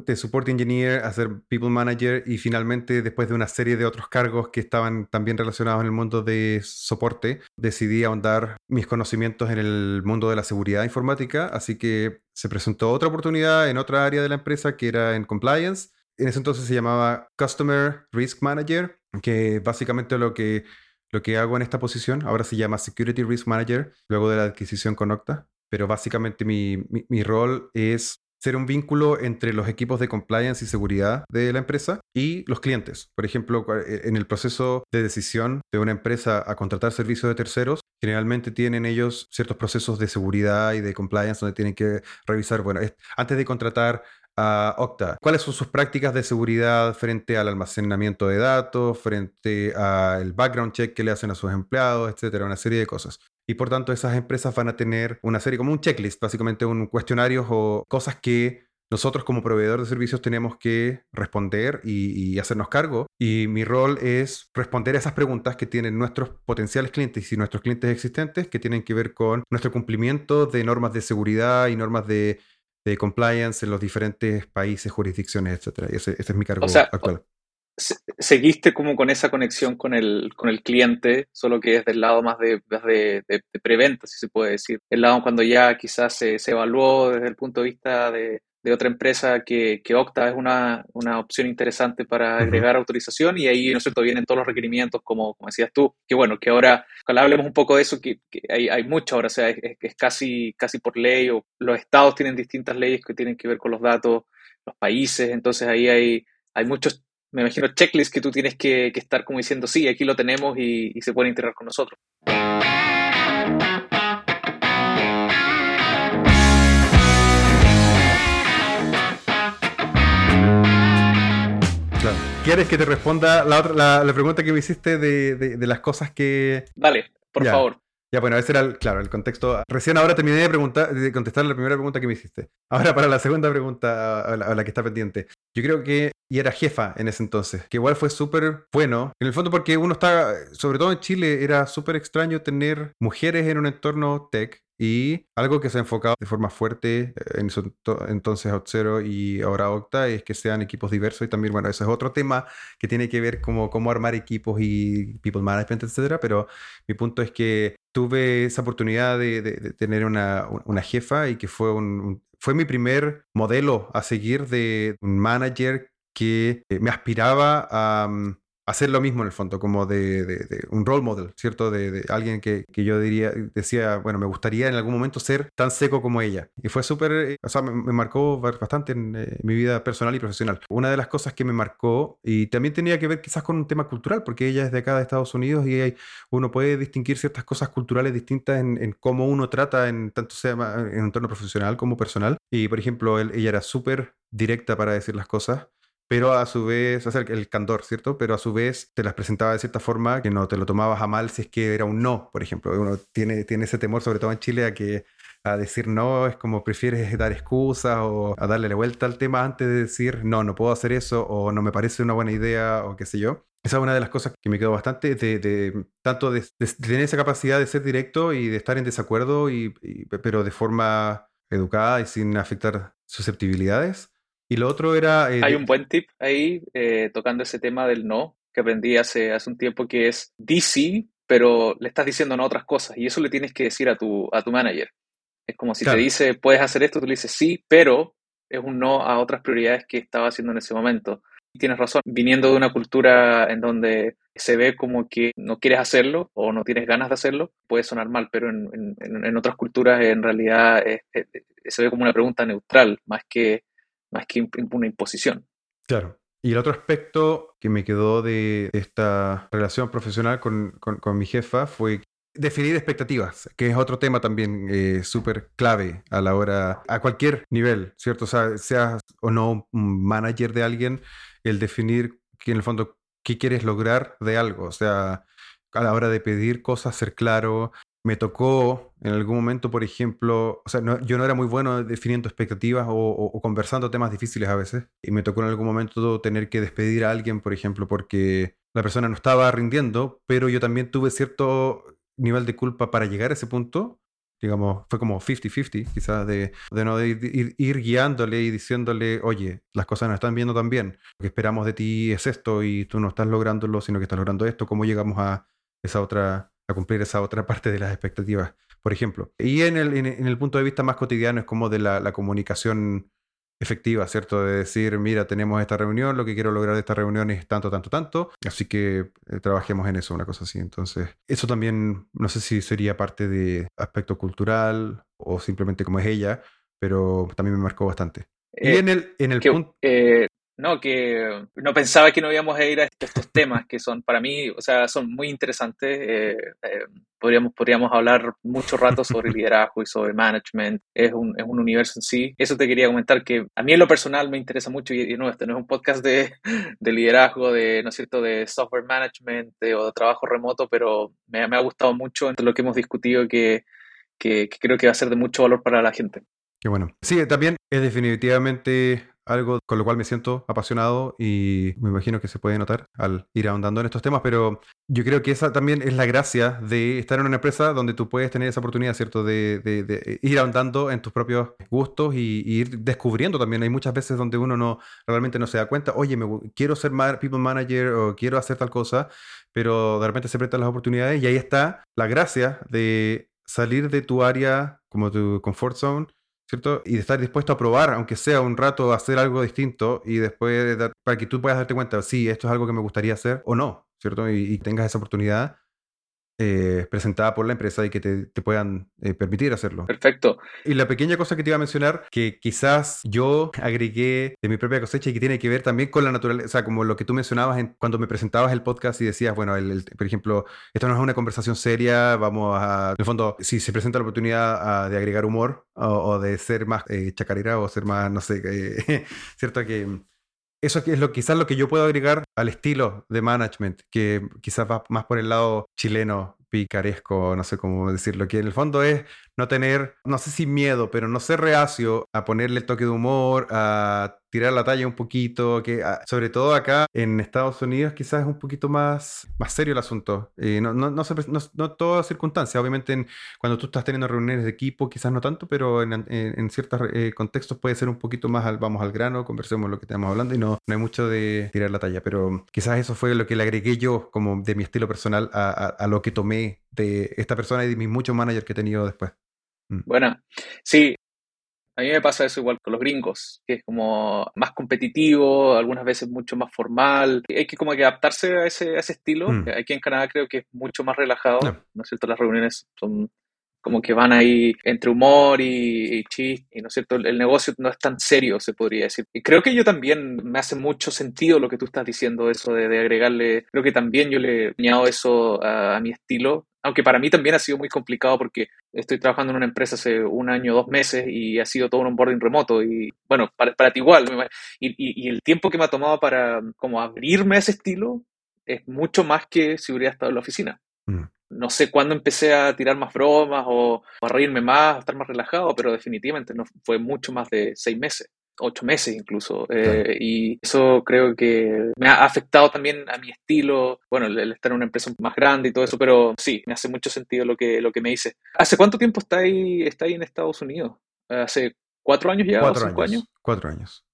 de, Support Engineer a ser People Manager y finalmente, después de una serie de otros cargos que estaban también relacionados en el mundo de soporte, decidí ahondar mis conocimientos en el mundo de la seguridad informática, así que se presentó otra oportunidad en otra área de la empresa que era en compliance. En ese entonces se llamaba Customer Risk Manager, que básicamente lo que, lo que hago en esta posición ahora se llama Security Risk Manager, luego de la adquisición con Okta pero básicamente mi, mi, rol es ser un vínculo entre los equipos de compliance y seguridad de la empresa y los clientes. Por ejemplo, eh, en el proceso de decisión de una empresa a contratar servicios de terceros, generalmente tienen ellos ciertos procesos de seguridad y de compliance donde tienen que revisar, bueno, antes de contratar a Okta. ¿Cuáles son sus prácticas de seguridad frente al almacenamiento de datos, frente al background check que le hacen a sus empleados, etcétera? Una serie de cosas. Y por tanto, esas empresas van a tener una serie, como un checklist, básicamente un cuestionario o cosas que nosotros como proveedor de servicios tenemos que responder y, y, hacernos cargo. Y mi rol es responder a esas preguntas que tienen nuestros potenciales clientes y nuestros clientes existentes que tienen que ver con nuestro cumplimiento de normas de seguridad y normas de de compliance en los diferentes países, jurisdicciones, etcétera. Ese, ese, es mi cargo actual. Seguiste como con esa conexión con el, con el cliente, solo que es del lado más de, de, de, preventa, si se puede decir. El lado cuando ya quizás se, se evaluó desde el punto de vista de, de otra empresa que, que Octa es una, una, opción interesante para agregar autorización y ahí, ¿no es cierto?, vienen todos los requerimientos, como, como decías tú, que bueno, que ahora, ojalá hablemos un poco de eso, que, que hay, hay, mucho ahora, o sea, es, es, casi, casi por ley, o los estados tienen distintas leyes que tienen que ver con los datos, los países, entonces ahí hay, hay muchos, me imagino, checklists que tú tienes que, que estar como diciendo, sí, aquí lo tenemos y, y se puede integrar con nosotros. ¿Quieres que te responda la, otra, la, pregunta que me hiciste de, de, las cosas que... Dale, por favor. Ya, bueno, ese era, el, claro, el contexto. Recién ahora terminé de, preguntar, de contestar la primera pregunta que me hiciste. Ahora para la segunda pregunta, a la, que está pendiente. Yo creo que, y era jefa en ese entonces, que igual fue súper bueno. En el fondo porque uno está, sobre todo en Chile, era súper extraño tener mujeres en un entorno tech y algo que se ha enfocado de forma fuerte eh, en entonces Outzero y ahora Octa es que sean equipos diversos y también, bueno, ese es otro tema que tiene que ver como cómo armar equipos y people management, etcétera, pero mi punto es que tuve esa oportunidad de, tener una, una, jefa y que fue, un, fue mi primer modelo a seguir de un manager que eh, me aspiraba a, mm, hacer lo mismo en el fondo, como de, un role model, ¿cierto? De, alguien que, yo diría, decía, bueno, me gustaría en algún momento ser tan seco como ella. Y fue súper, eh, o sea, me, marcó bastante en eh, mi vida personal y profesional. Una de las cosas que me marcó, y también tenía que ver quizás con un tema cultural, porque ella es de acá de Estados Unidos y uno puede distinguir ciertas cosas culturales distintas en, cómo uno trata, en tanto sea en un entorno profesional como personal. Y, por ejemplo, ella era súper directa para decir las cosas pero a su vez, o el candor, ¿cierto? Pero a su vez te las presentaba de cierta forma que no te lo tomabas a mal si es que era un no, por ejemplo. Uno tiene, tiene ese temor, sobre todo en Chile, a que a decir no es como prefieres dar excusas o a darle la vuelta al tema antes de decir no, no puedo hacer eso o no me parece una buena idea o qué sé yo. Esa es una de las cosas que me quedó bastante, de, tanto de, tener esa capacidad de ser directo y de estar en desacuerdo, y, pero de forma educada y sin afectar susceptibilidades y lo otro era... Eh, Hay un buen tip ahí eh, tocando ese tema del no, que aprendí hace, hace un tiempo, que es DC, pero le estás diciendo no a otras cosas y eso le tienes que decir a tu, a tu manager. Es como si te dice, puedes hacer esto, tú le dices sí, pero es un no a otras prioridades que estaba haciendo en ese momento. Y tienes razón, viniendo de una cultura en donde se ve como que no quieres hacerlo o no tienes ganas de hacerlo, puede sonar mal, pero en, en, en otras culturas en realidad se ve como una pregunta neutral, más que más que una imposición. Claro. Y el otro aspecto que me quedó de esta relación profesional con, con, mi jefa fue definir expectativas, que es otro tema también eh, súper clave a la hora, a cualquier nivel, ¿cierto? O sea, seas o no un manager de alguien, el definir que en el fondo qué quieres lograr de algo, o sea, a la hora de pedir cosas, ser claro, me tocó en algún momento, por ejemplo, o sea, yo no era muy bueno definiendo expectativas o, conversando temas difíciles a veces, y me tocó en algún momento tener que despedir a alguien, por ejemplo, porque la persona no estaba rindiendo, pero yo también tuve cierto nivel de culpa para llegar a ese punto. Digamos, fue como 50-50, quizás, de, de no ir, ir, guiándole y diciéndole, oye, las cosas no están viendo tan bien, lo que esperamos de ti es esto y tú no estás lográndolo, sino que estás logrando esto, ¿cómo llegamos a esa otra a cumplir esa otra parte de las expectativas, por ejemplo. Y en el, en, el punto de vista más cotidiano es como de la, la, comunicación efectiva, ¿cierto? De decir, mira, tenemos esta reunión, lo que quiero lograr de esta reunión es tanto, tanto, tanto, así que eh, trabajemos en eso, una cosa así. Entonces, eso también, no sé si sería parte de aspecto cultural o simplemente como es ella, pero también me marcó bastante. y Eh, en el, en el que, punto... eh, no, que no pensaba que no íbamos a ir a estos temas que son para mí, o sea, son muy interesantes. eh, eh, podríamos, podríamos hablar mucho rato sobre *laughs* liderazgo y sobre management. Es un, es un universo en sí. Eso te quería comentar que a mí en lo personal me interesa mucho y, y no, este no es un podcast de, *laughs* de liderazgo, de, ¿no es cierto?, de software management de- o de trabajo remoto, pero me, me ha gustado mucho entre lo que hemos discutido que, que, que creo que va a ser de mucho valor para la gente. Qué bueno. Sí, también es definitivamente algo con lo cual me siento apasionado y me imagino que se puede notar al ir ahondando en estos temas, pero yo creo que esa también es la gracia de estar en una empresa donde tú puedes tener esa oportunidad, ¿cierto? De, ir ahondando en tus propios gustos y, ir descubriendo también. Hay muchas veces donde uno no realmente no se da cuenta, oye, me, quiero ser people manager o quiero hacer tal cosa, pero de repente se presentan las oportunidades y ahí está la gracia de salir de tu área como tu comfort zone ¿cierto? Y de estar dispuesto a probar, aunque sea un rato, hacer algo distinto y después para que tú puedas darte cuenta, sí, esto es algo que me gustaría hacer o no, ¿cierto? Y, y tengas esa oportunidad eh, presentada por la empresa y que te, te puedan eh, permitir hacerlo. Perfecto. Y la pequeña cosa que te iba a mencionar, que quizás yo agregué de mi propia cosecha y que tiene que ver también con la naturaleza, o sea, como lo que tú mencionabas en- cuando me presentabas el podcast y decías, bueno, el- el- por ejemplo, esto no es una conversación seria, vamos a, en el fondo, si se presenta la oportunidad de agregar humor o, o de ser más eh, chacarera o ser más, no sé, eh, *laughs* ¿cierto? Que eso es lo, quizás lo que yo puedo agregar al estilo de management, que quizás va más por el lado chileno, picaresco, no sé cómo decirlo, que en el fondo es no tener, no sé si miedo, pero no ser reacio a ponerle el toque de humor, a tirar la talla un poquito, que sobre todo acá en Estados Unidos quizás es un poquito más, más serio el asunto. Eh, no, no, no, todas circunstancias, obviamente en- cuando tú estás teniendo reuniones de equipo quizás no tanto, pero en, en, en ciertos eh, contextos puede ser un poquito más al, vamos al grano, conversemos lo que estamos hablando y no, no hay mucho de tirar la talla, pero quizás eso fue lo que le agregué yo como de mi estilo personal a, a- a lo que tomé de esta persona y de mis muchos managers que he tenido después. Bueno, sí, a mí me pasa eso igual con los gringos, que es como más competitivo, algunas veces mucho más formal. Hay que como que adaptarse a ese, a ese estilo. Mm. Aquí en Canadá creo que es mucho más relajado, No. ¿no es cierto? Las reuniones son como que van ahí entre humor y, y chiste, y no es cierto, el, el negocio no es tan serio, se podría decir. Y creo que yo también me hace mucho sentido lo que tú estás diciendo, eso de, de agregarle, creo que también yo le he añado eso a, a mi estilo, aunque para mí también ha sido muy complicado porque estoy trabajando en una empresa hace un año, dos meses y ha sido todo un onboarding remoto y bueno, para, para ti igual. Y, y- y el tiempo que me ha tomado para como abrirme a ese estilo es mucho más que si hubiera estado en la oficina. Mm. No sé cuándo empecé a tirar más bromas o, o a reírme más, a estar más relajado, pero definitivamente no fue mucho más de seis meses, ocho meses incluso. Eh, Claro. y eso creo que me ha afectado también a mi estilo, bueno, el, estar en una empresa más grande y todo eso, pero sí, me hace mucho sentido lo que, lo que me dice. ¿Hace cuánto tiempo está ahí, está ahí en Estados Unidos? ¿Hace cuatro años ya Cuatro o cinco años, años? Cuatro años.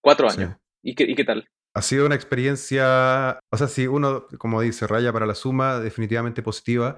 Cuatro Sí. años. ¿Y qué, ¿Y qué tal? Ha sido una experiencia, o sea, si uno, como dice, raya para la suma, definitivamente positiva.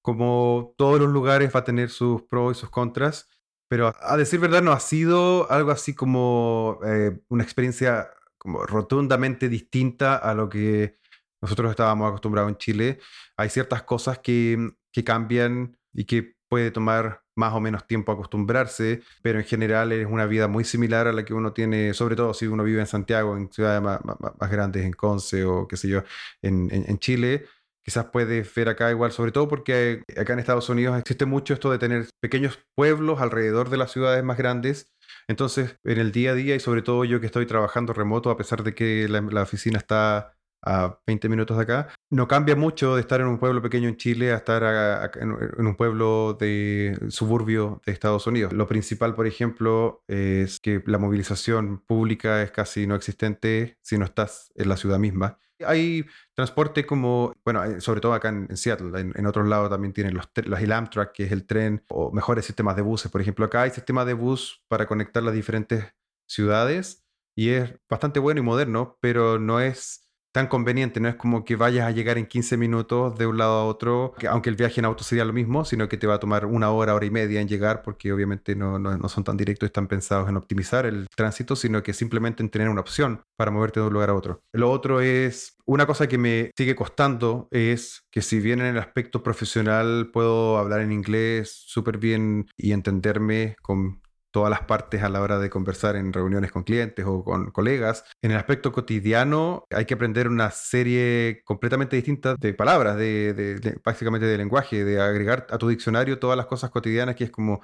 Como todos los lugares va a tener sus pros y sus contras, pero a, decir verdad no ha sido algo así como eh, una experiencia como rotundamente distinta a lo que nosotros estábamos acostumbrados en Chile. Hay ciertas cosas que, que cambian y que puede tomar más o menos tiempo acostumbrarse, pero en general es una vida muy similar a la que uno tiene, sobre todo si uno vive en Santiago, en ciudades más, más- grandes, en Conce o qué sé yo, en- en Chile. Quizás puedes ver acá igual, sobre todo porque acá en Estados Unidos existe mucho esto de tener pequeños pueblos alrededor de las ciudades más grandes. Entonces, en el día a día y sobre todo yo que estoy trabajando remoto, a pesar de que la, la oficina está a 20 minutos de acá, no cambia mucho de estar en un pueblo pequeño en Chile a estar a- a- en, un pueblo de suburbio de Estados Unidos. Lo principal, por ejemplo, es que la movilización pública es casi no existente si no estás en la ciudad misma. Hay transporte como, bueno, sobre todo acá en, Seattle, en, otros lados también tienen los, los el Amtrak, que es el tren, o mejores sistemas de buses. Por ejemplo, acá hay sistemas de bus para conectar las diferentes ciudades y es bastante bueno y moderno, pero no es tan conveniente, no es como que vayas a llegar en 15 minutos de un lado a otro, que aunque el viaje en auto sería lo mismo, sino que te va a tomar una hora, hora y media en llegar, porque obviamente no, no, no son tan directos y están pensados en optimizar el tránsito, sino que simplemente en tener una opción para moverte de un lugar a otro. Lo otro es, una cosa que me sigue costando es que si bien en el aspecto profesional puedo hablar en inglés súper bien y entenderme con todas las partes a la hora de conversar en reuniones con clientes o con colegas. En el aspecto cotidiano hay que aprender una serie completamente distinta de palabras, de, básicamente de lenguaje, de agregar a tu diccionario todas las cosas cotidianas que es como...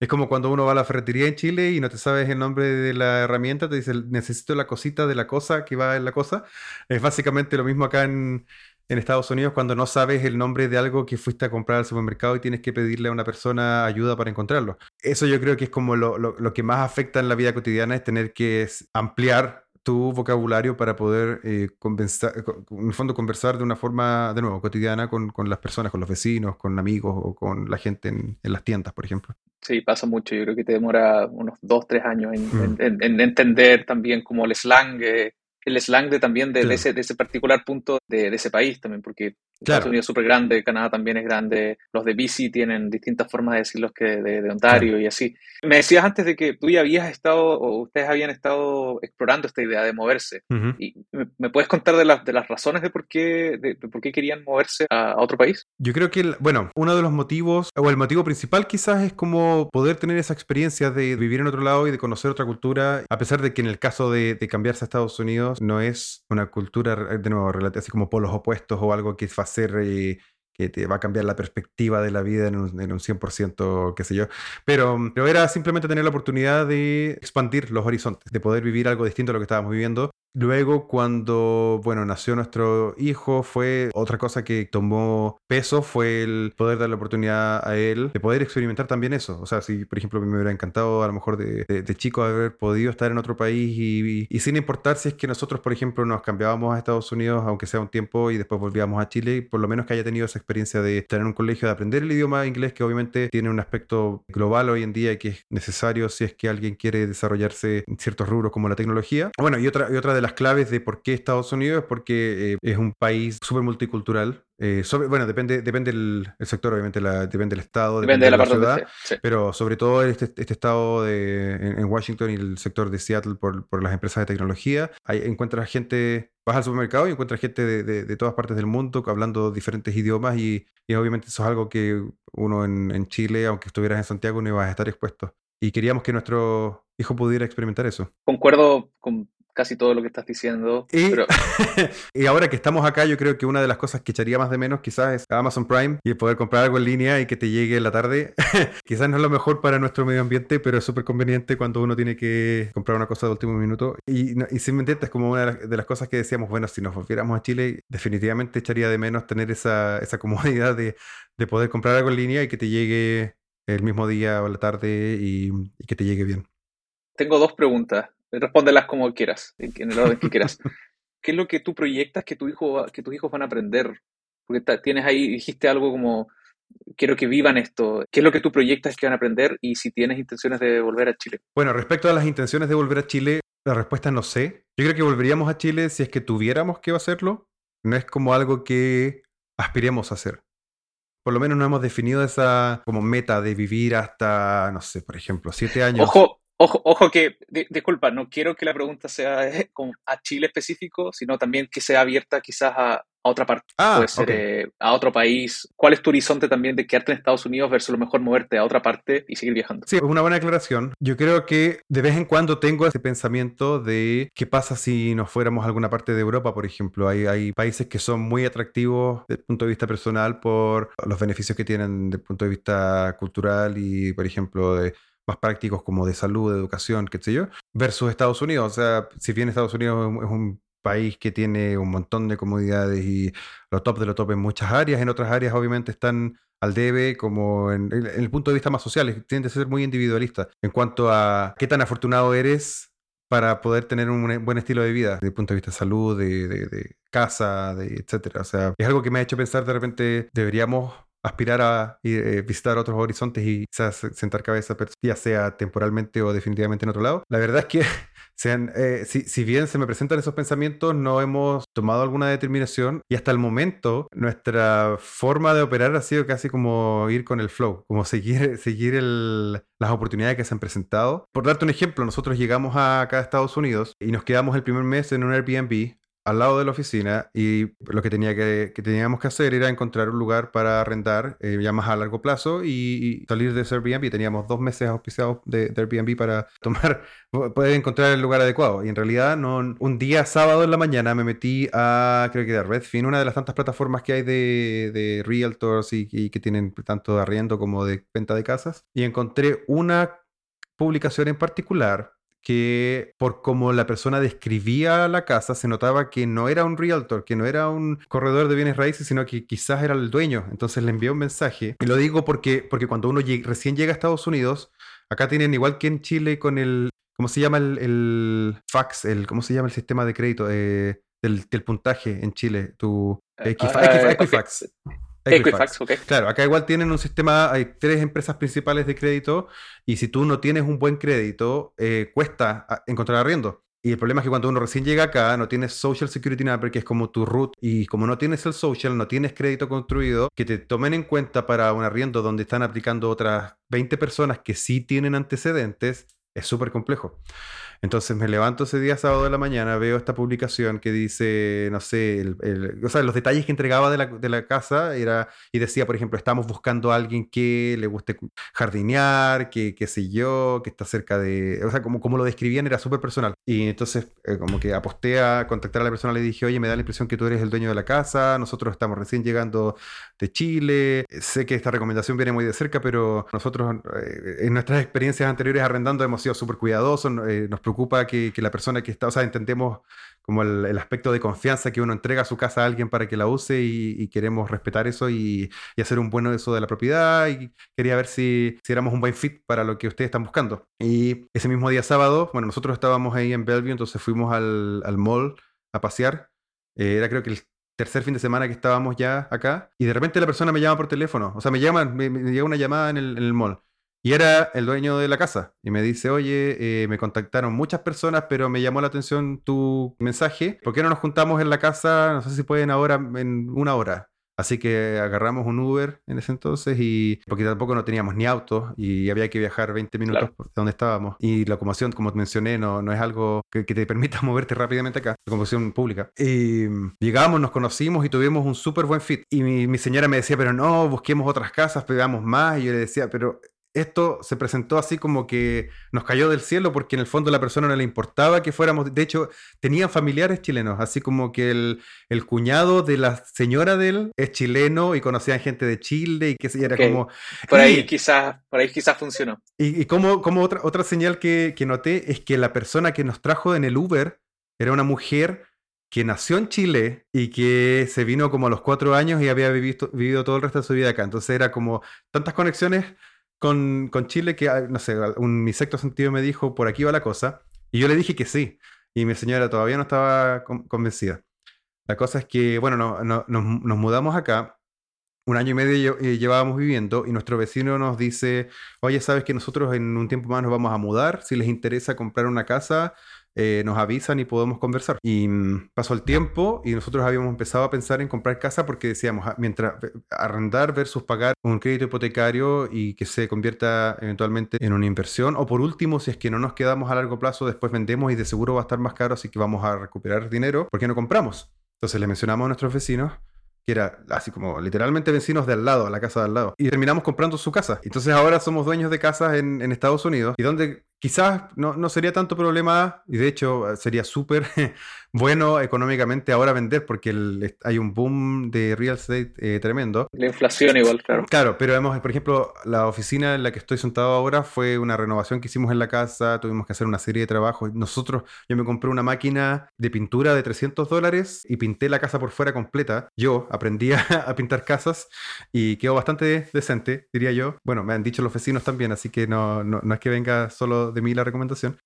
Es como cuando uno va a la ferretería en Chile y no te sabes el nombre de la herramienta, te dice necesito la cosita de la cosa que va en la cosa. Es básicamente lo mismo acá en, en Estados Unidos cuando no sabes el nombre de algo que fuiste a comprar al supermercado y tienes que pedirle a una persona ayuda para encontrarlo. Eso yo creo que es como lo, que más afecta en la vida cotidiana, es tener que ampliar tu vocabulario para poder, eh, en el fondo, conversar de una forma, de nuevo, cotidiana con, las personas, con los vecinos, con amigos o con la gente en, las tiendas, por ejemplo. Sí, pasa mucho. Yo creo que te demora unos dos, tres años en, mm. entender también como el slang. Eh, el slang de también de, ese, de ese particular punto de, de, ese país también, porque Estados Unidos es súper grande, Canadá también es grande, los de BC tienen distintas formas de decirlos que de, Ontario y así. Me decías antes de que tú ya habías estado, o ustedes habían estado explorando esta idea de moverse. y me, puedes contar de, las de las razones de por qué, de, por qué querían moverse a, otro país? Yo creo que, bueno, uno de los motivos, o el motivo principal quizás es como poder tener esa experiencia de vivir en otro lado y de conocer otra cultura, a pesar de que en el caso de, cambiarse a Estados Unidos no es una cultura, de nuevo, así como polos opuestos o algo que es fácil ser eh, que te va a cambiar la perspectiva de la vida en un, en un 100%, qué sé yo. Pero, pero era simplemente tener la oportunidad de expandir los horizontes, de poder vivir algo distinto a lo que estábamos viviendo Luego, cuando, bueno, nació nuestro hijo, fue otra cosa que tomó peso, fue el poder dar la oportunidad a él de poder experimentar también eso. O sea, si, por ejemplo, me hubiera encantado a lo mejor de, de, chico haber podido estar en otro país y, y, sin importar si es que nosotros, por ejemplo, nos cambiábamos a Estados Unidos, aunque sea un tiempo, y después volvíamos a Chile, por lo menos que haya tenido esa experiencia de estar en un colegio, de aprender el idioma inglés, que obviamente tiene un aspecto global hoy en día y que es necesario si es que alguien quiere desarrollarse en ciertos rubros como la tecnología. Bueno, y otra, y otra de las claves de por qué Estados Unidos es porque eh, es un país súper multicultural. Eh, bueno, depende, depende el, sector, obviamente, la, depende del estado, depende, de la, ciudad, pero sobre todo este, este estado de, en, Washington y el sector de Seattle por, por las empresas de tecnología, ahí encuentras gente, vas al supermercado y encuentras gente de, de, todas partes del mundo hablando diferentes idiomas y, y, obviamente eso es algo que uno en, en Chile, aunque estuvieras en Santiago, no ibas a estar expuesto. Y queríamos que nuestro hijo pudiera experimentar eso. Concuerdo con casi todo lo que estás diciendo. *laughs* Y, ahora que estamos acá, yo creo que una de las cosas que echaría más de menos quizás es Amazon Prime y poder comprar algo en línea y que te llegue en la tarde. *laughs* quizás no es lo mejor para nuestro medio ambiente, pero es súper conveniente cuando uno tiene que comprar una cosa de último minuto. Y, y simplemente es como una de las, cosas que decíamos, bueno, si nos volviéramos a Chile, definitivamente echaría de menos tener esa, esa comodidad de, de poder comprar algo en línea y que te llegue el mismo día o la tarde y que te llegue bien. Tengo dos preguntas. Respóndelas como quieras, en el orden que quieras. *laughs* ¿Qué es lo que tú proyectas que, tu hijo, que tus hijos van a aprender? Porque tienes ahí, dijiste algo como, quiero que vivan esto. ¿Qué es lo que tú proyectas que van a aprender y si tienes intenciones de volver a Chile? Bueno, respecto a las intenciones de volver a Chile, la respuesta no sé. Yo creo que volveríamos a Chile si es que tuviéramos que hacerlo. No es como algo que aspiremos a hacer. Por lo menos no hemos definido esa como meta de vivir hasta, no sé, por ejemplo, siete años. Ojo, Ojo, ojo que, disculpa, no quiero que la pregunta sea *laughs* a Chile específico, sino también que sea abierta quizás a, otra parte, ah, puede ser eh, a otro país. ¿Cuál es tu horizonte también de quedarte en Estados Unidos versus lo mejor moverte a otra parte y seguir viajando? Sí, una buena aclaración. Yo creo que de vez en cuando tengo ese pensamiento de qué pasa si nos fuéramos a alguna parte de Europa, por ejemplo. Hay, hay países que son muy atractivos desde el punto de vista personal por los beneficios que tienen desde el punto de vista cultural y, por ejemplo, de prácticos como de salud, de educación, qué sé yo, versus Estados Unidos. O sea, si bien Estados Unidos es un país que tiene un montón de comodidades y lo top de lo top en muchas áreas, en otras áreas obviamente están al debe, como en, el punto de vista más social, tiende a ser muy individualista en cuanto a qué tan afortunado eres para poder tener un buen estilo de vida, desde el punto de vista de salud, de, de casa, de etcétera. O sea, es algo que me ha hecho pensar de repente, deberíamos aspirar a eh, visitar otros horizontes y quizás sentar cabeza, ya sea temporalmente o definitivamente en otro lado. La verdad es que *laughs* eh, si, bien se me presentan esos pensamientos, no hemos tomado alguna determinación y hasta el momento nuestra forma de operar ha sido casi como ir con el flow, como seguir, *laughs* seguir las oportunidades que se han presentado. Por darte un ejemplo, nosotros llegamos acá a Estados Unidos y nos quedamos el primer mes en un Airbnb al lado de la oficina y lo que, tenía que, teníamos que hacer era encontrar un lugar para arrendar eh, ya más a largo plazo y, salir de ese Airbnb. Teníamos dos meses auspiciados de, Airbnb para *laughs* tomar, poder encontrar el lugar adecuado. Y en realidad, un día sábado en la mañana me metí a, creo que de Redfin, una de las tantas plataformas que hay de, de realtors y que tienen tanto de arriendo como de venta de casas. Y encontré una publicación en particular que por como la persona describía la casa, se notaba que no era un realtor, que no era un corredor de bienes raíces, sino que quizás era el dueño. Entonces le envió un mensaje. Y lo digo porque, porque cuando uno recién llega a Estados Unidos, acá tienen igual que en Chile con el, ¿cómo se llama el, fax? El, ¿Cómo se llama el sistema de crédito? Eh, del, puntaje en Chile, tu eh, ah, Equifax. Equifax, ok. Claro, acá igual tienen un sistema, hay tres empresas principales de crédito y si tú no tienes un buen crédito, eh, cuesta ah, encontrar arriendo. Y el problema es que cuando uno recién llega acá, no tienes Social Security Number, que es como tu root, y como no tienes el social, no tienes crédito construido, que te tomen en cuenta para un arriendo donde están aplicando otras 20 personas que sí tienen antecedentes, es súper complejo. Entonces me levanto ese día sábado de la mañana, veo esta publicación que dice, no sé, o sea, los detalles que entregaba de la, de la, casa era, y decía, por ejemplo, estamos buscando a alguien que le guste jardinear, que qué sé yo, que está cerca de, o sea, como, como lo describían era súper personal. Y entonces eh, como que aposté a contactar a la persona, le dije, oye, me da la impresión que tú eres el dueño de la casa, nosotros estamos recién llegando de Chile, sé que esta recomendación viene muy de cerca, pero nosotros eh, en nuestras experiencias anteriores arrendando hemos sido súper cuidadosos, eh, nos preocupa que, la persona que está, o sea, entendemos como el, aspecto de confianza que uno entrega a su casa a alguien para que la use y, queremos respetar eso y, hacer un buen uso de la propiedad y quería ver si, si, éramos un buen fit para lo que ustedes están buscando. Y ese mismo día sábado, bueno, nosotros estábamos ahí en Bellevue, entonces fuimos al, al mall a pasear. Eh, era creo que el tercer fin de semana que estábamos ya acá y de repente la persona me llama por teléfono, o sea, me llama, me, llega una llamada en el, en el mall y era el dueño de la casa. Y me dice, oye, eh, me contactaron muchas personas, pero me llamó la atención tu mensaje. ¿Por qué no nos juntamos en la casa? No sé si pueden ahora, en una hora. Así que agarramos un Uber en ese entonces y porque tampoco no teníamos ni auto y había que viajar 20 minutos de donde estábamos. Y la locomoción, como te mencioné, no, no es algo que, te permita *laughs* moverte rápidamente acá, locomoción pública. Y llegamos, nos conocimos y tuvimos un súper buen fit. Y mi, mi, señora me decía, pero no, busquemos otras casas, pegamos más. Y yo le decía, pero esto se presentó así como que nos cayó del cielo porque en el fondo a la persona no le importaba que fuéramos, de hecho tenían familiares chilenos, así como que el, cuñado de la señora de él es chileno y conocían gente de Chile y que era como... Por ahí, quizás, por ahí quizás funcionó. Y, como, como otra, otra señal que, que noté es que la persona que nos trajo en el Uber era una mujer que nació en Chile y que se vino como a los cuatro años y había vivido, vivido todo el resto de su vida acá. Entonces era como tantas conexiones con, con Chile que, ah, no sé, un, mi sexto sentido me dijo, por aquí va la cosa. Y yo le dije que sí. Y mi señora todavía no estaba convencida. La cosa es que, bueno, no, no, nos, nos, mudamos acá. Un año y medio eh, llevábamos viviendo y nuestro vecino nos dice, oye, sabes que nosotros en un tiempo más nos vamos a mudar. Si les interesa comprar una casa, eh, nos avisan y podemos conversar. Y mm, pasó el tiempo y nosotros habíamos empezado a pensar en comprar casa porque decíamos, ah, mientras arrendar versus pagar un crédito hipotecario y que se convierta eventualmente en una inversión, o por último, si es que no nos quedamos a largo plazo, después vendemos y de seguro va a estar más caro, así que vamos a recuperar dinero, ¿por qué no compramos? Entonces le mencionamos a nuestros vecinos que era así como literalmente vecinos de al lado, la casa de al lado. Y terminamos comprando su casa. Entonces ahora somos dueños de casas en, en Estados Unidos y donde quizás no, no, sería tanto problema, y de hecho sería súper *laughs* bueno económicamente ahora vender, porque hay un boom de real estate eh, tremendo. La inflación igual, claro. Claro, pero vemos, por ejemplo, la oficina en la que estoy sentado ahora fue una renovación que hicimos en la casa, tuvimos que hacer una serie de trabajos. Nosotros, yo me compré una máquina de pintura de 300 dólares y pinté la casa por fuera completa. Yo aprendí *laughs* a, pintar casas y quedó bastante decente, diría yo. Bueno, me han dicho los vecinos también, así que no, no, no es que venga solo de mí la recomendación.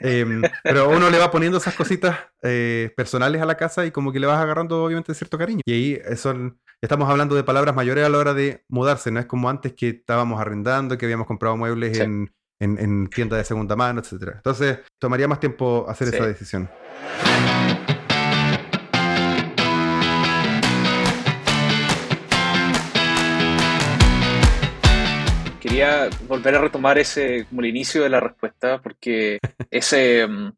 Em, pero uno le va poniendo esas cositas eh, personales a la casa y como que le vas agarrando obviamente cierto cariño. Y ahí son, estamos hablando de palabras mayores a la hora de mudarse, no es como antes que estábamos arrendando, que habíamos comprado muebles en, en, tiendas de segunda mano, etc. Entonces, tomaría más tiempo hacer esa decisión. Quería volver a retomar ese como el inicio de la respuesta, porque *laughs* ese, mm,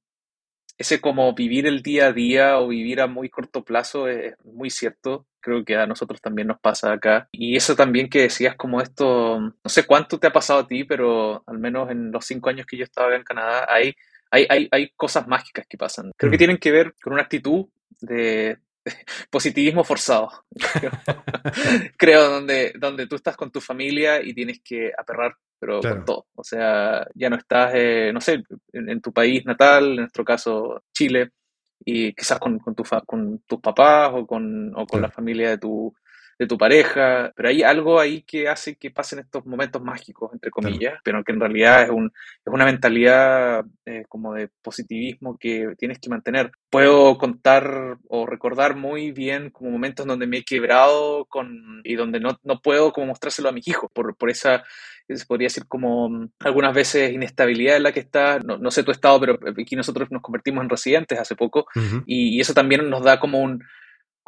ese como vivir el día a día o vivir a muy corto plazo es muy cierto. Creo que a nosotros también nos pasa acá. Y eso también que decías como esto, no sé cuánto te ha pasado a ti, pero al menos en los cinco años que yo estaba en Canadá, hay, hay, hay, hay cosas mágicas que pasan. Creo que mm. tienen que ver con una actitud de, *laughs* positivismo forzado. *laughs* Creo, donde, donde tú estás con tu familia y tienes que aperrar, pero con todo. O sea, ya no estás, eh, no sé, en, tu país natal, en nuestro caso Chile, y quizás con, con, tu con tus papás o con, o con la familia de tu, de tu pareja, pero hay algo ahí que hace que pasen estos momentos mágicos, entre comillas, pero que en realidad es, un, es una mentalidad eh, como de positivismo que tienes que mantener. Puedo contar o recordar muy bien como momentos donde me he quebrado con, y donde no, no puedo como mostrárselo a mis hijos por, por esa se podría decir como mm, algunas veces inestabilidad en la que está, no, no, sé tu estado, pero aquí nosotros nos convertimos en residentes hace poco y, y, eso también nos da como un,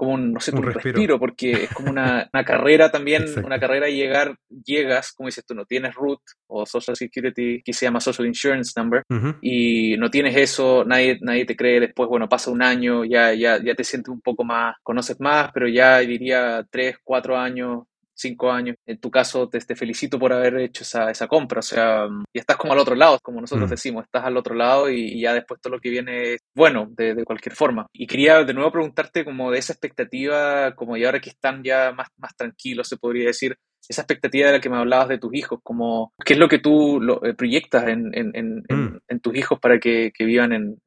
como un, no sé, un, respiro. porque es como una, una carrera también, *laughs* una carrera y llegar, llegas, como dices tú, no tienes root o Social Security, que se llama Social Insurance Number, y no tienes eso, nadie, nadie te cree, después, bueno, pasa un año, ya, ya, ya te sientes un poco más, conoces más, pero ya diría tres, cuatro años cinco años. En tu caso, te, te felicito por haber hecho esa, esa, compra. O sea, ya estás como al otro lado, como nosotros mm. decimos, estás al otro lado y, ya después todo lo que viene es bueno de, de, cualquier forma. Y quería de nuevo preguntarte como de esa expectativa, como y ahora que están ya más, más tranquilos, se podría decir, esa expectativa de la que me hablabas de tus hijos, como qué es lo que tú lo, eh, proyectas en, en, en, mm. en, tus hijos para que, que vivan en,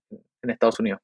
Estados Unidos.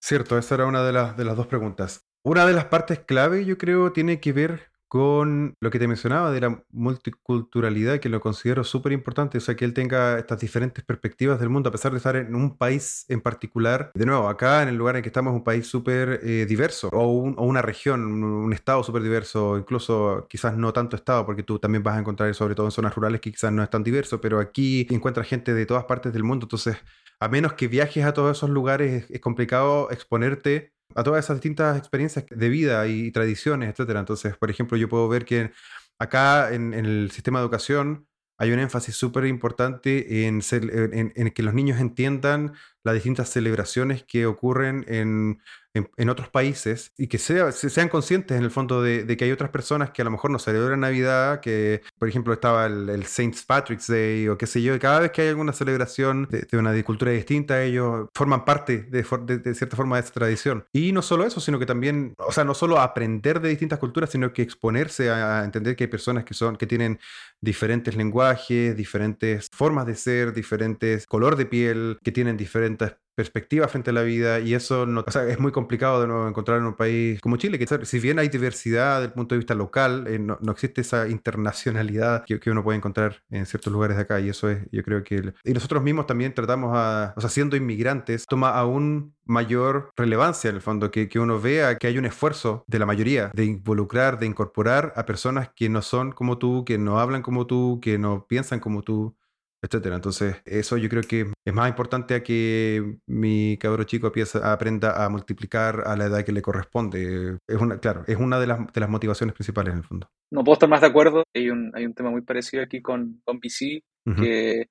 Cierto, esa era una de las, de las dos preguntas. Una de las partes clave, yo creo, tiene que ver con lo que te mencionaba de la multiculturalidad, que lo considero súper importante, o sea, que él tenga estas diferentes perspectivas del mundo, a pesar de estar en un país en particular. De nuevo, acá en el lugar en que estamos es un país súper eh, diverso, o, una región, un, estado súper diverso, incluso quizás no tanto estado, porque tú también vas a encontrar, sobre todo en zonas rurales, que quizás no es tan diverso, pero aquí encuentras gente de todas partes del mundo, entonces, a menos que viajes a todos esos lugares, es complicado exponerte a todas esas distintas experiencias de vida y tradiciones, etc. Entonces, por ejemplo, yo puedo ver que acá en, el sistema de educación hay un énfasis súper importante en, en, que los niños entiendan las distintas celebraciones que ocurren en, en, otros países y que sea, sean conscientes en el fondo de, que hay otras personas que a lo mejor no celebran Navidad, que por ejemplo estaba el, el Saint Patrick's Day o qué sé yo, y cada vez que hay alguna celebración de, una cultura distinta, ellos forman parte de, de, cierta forma de esa tradición. Y no solo eso, sino que también, o sea, no solo aprender de distintas culturas, sino que exponerse a, a entender que hay personas que, son, que tienen diferentes lenguajes, diferentes formas de ser, diferentes color de piel, que tienen diferentes perspectiva frente a la vida y eso no, es muy complicado de nuevo encontrar en un país como Chile, que si bien hay diversidad desde el punto de vista local, eh, no, existe esa internacionalidad que, que, uno puede encontrar en ciertos lugares de acá y eso es, yo creo que... y nosotros mismos también tratamos a, o sea, siendo inmigrantes, toma aún mayor relevancia en el fondo, que, que uno vea que hay un esfuerzo de la mayoría de involucrar, de incorporar a personas que no son como tú, que no hablan como tú, que no piensan como tú etcétera. Entonces, eso yo creo que es más importante a que mi cabro chico empiece, aprenda a multiplicar a la edad que le corresponde. Es una, claro, es una de las, de las motivaciones principales en el fondo. No puedo estar más de acuerdo. Hay un, hay un tema muy parecido aquí con, con PC que,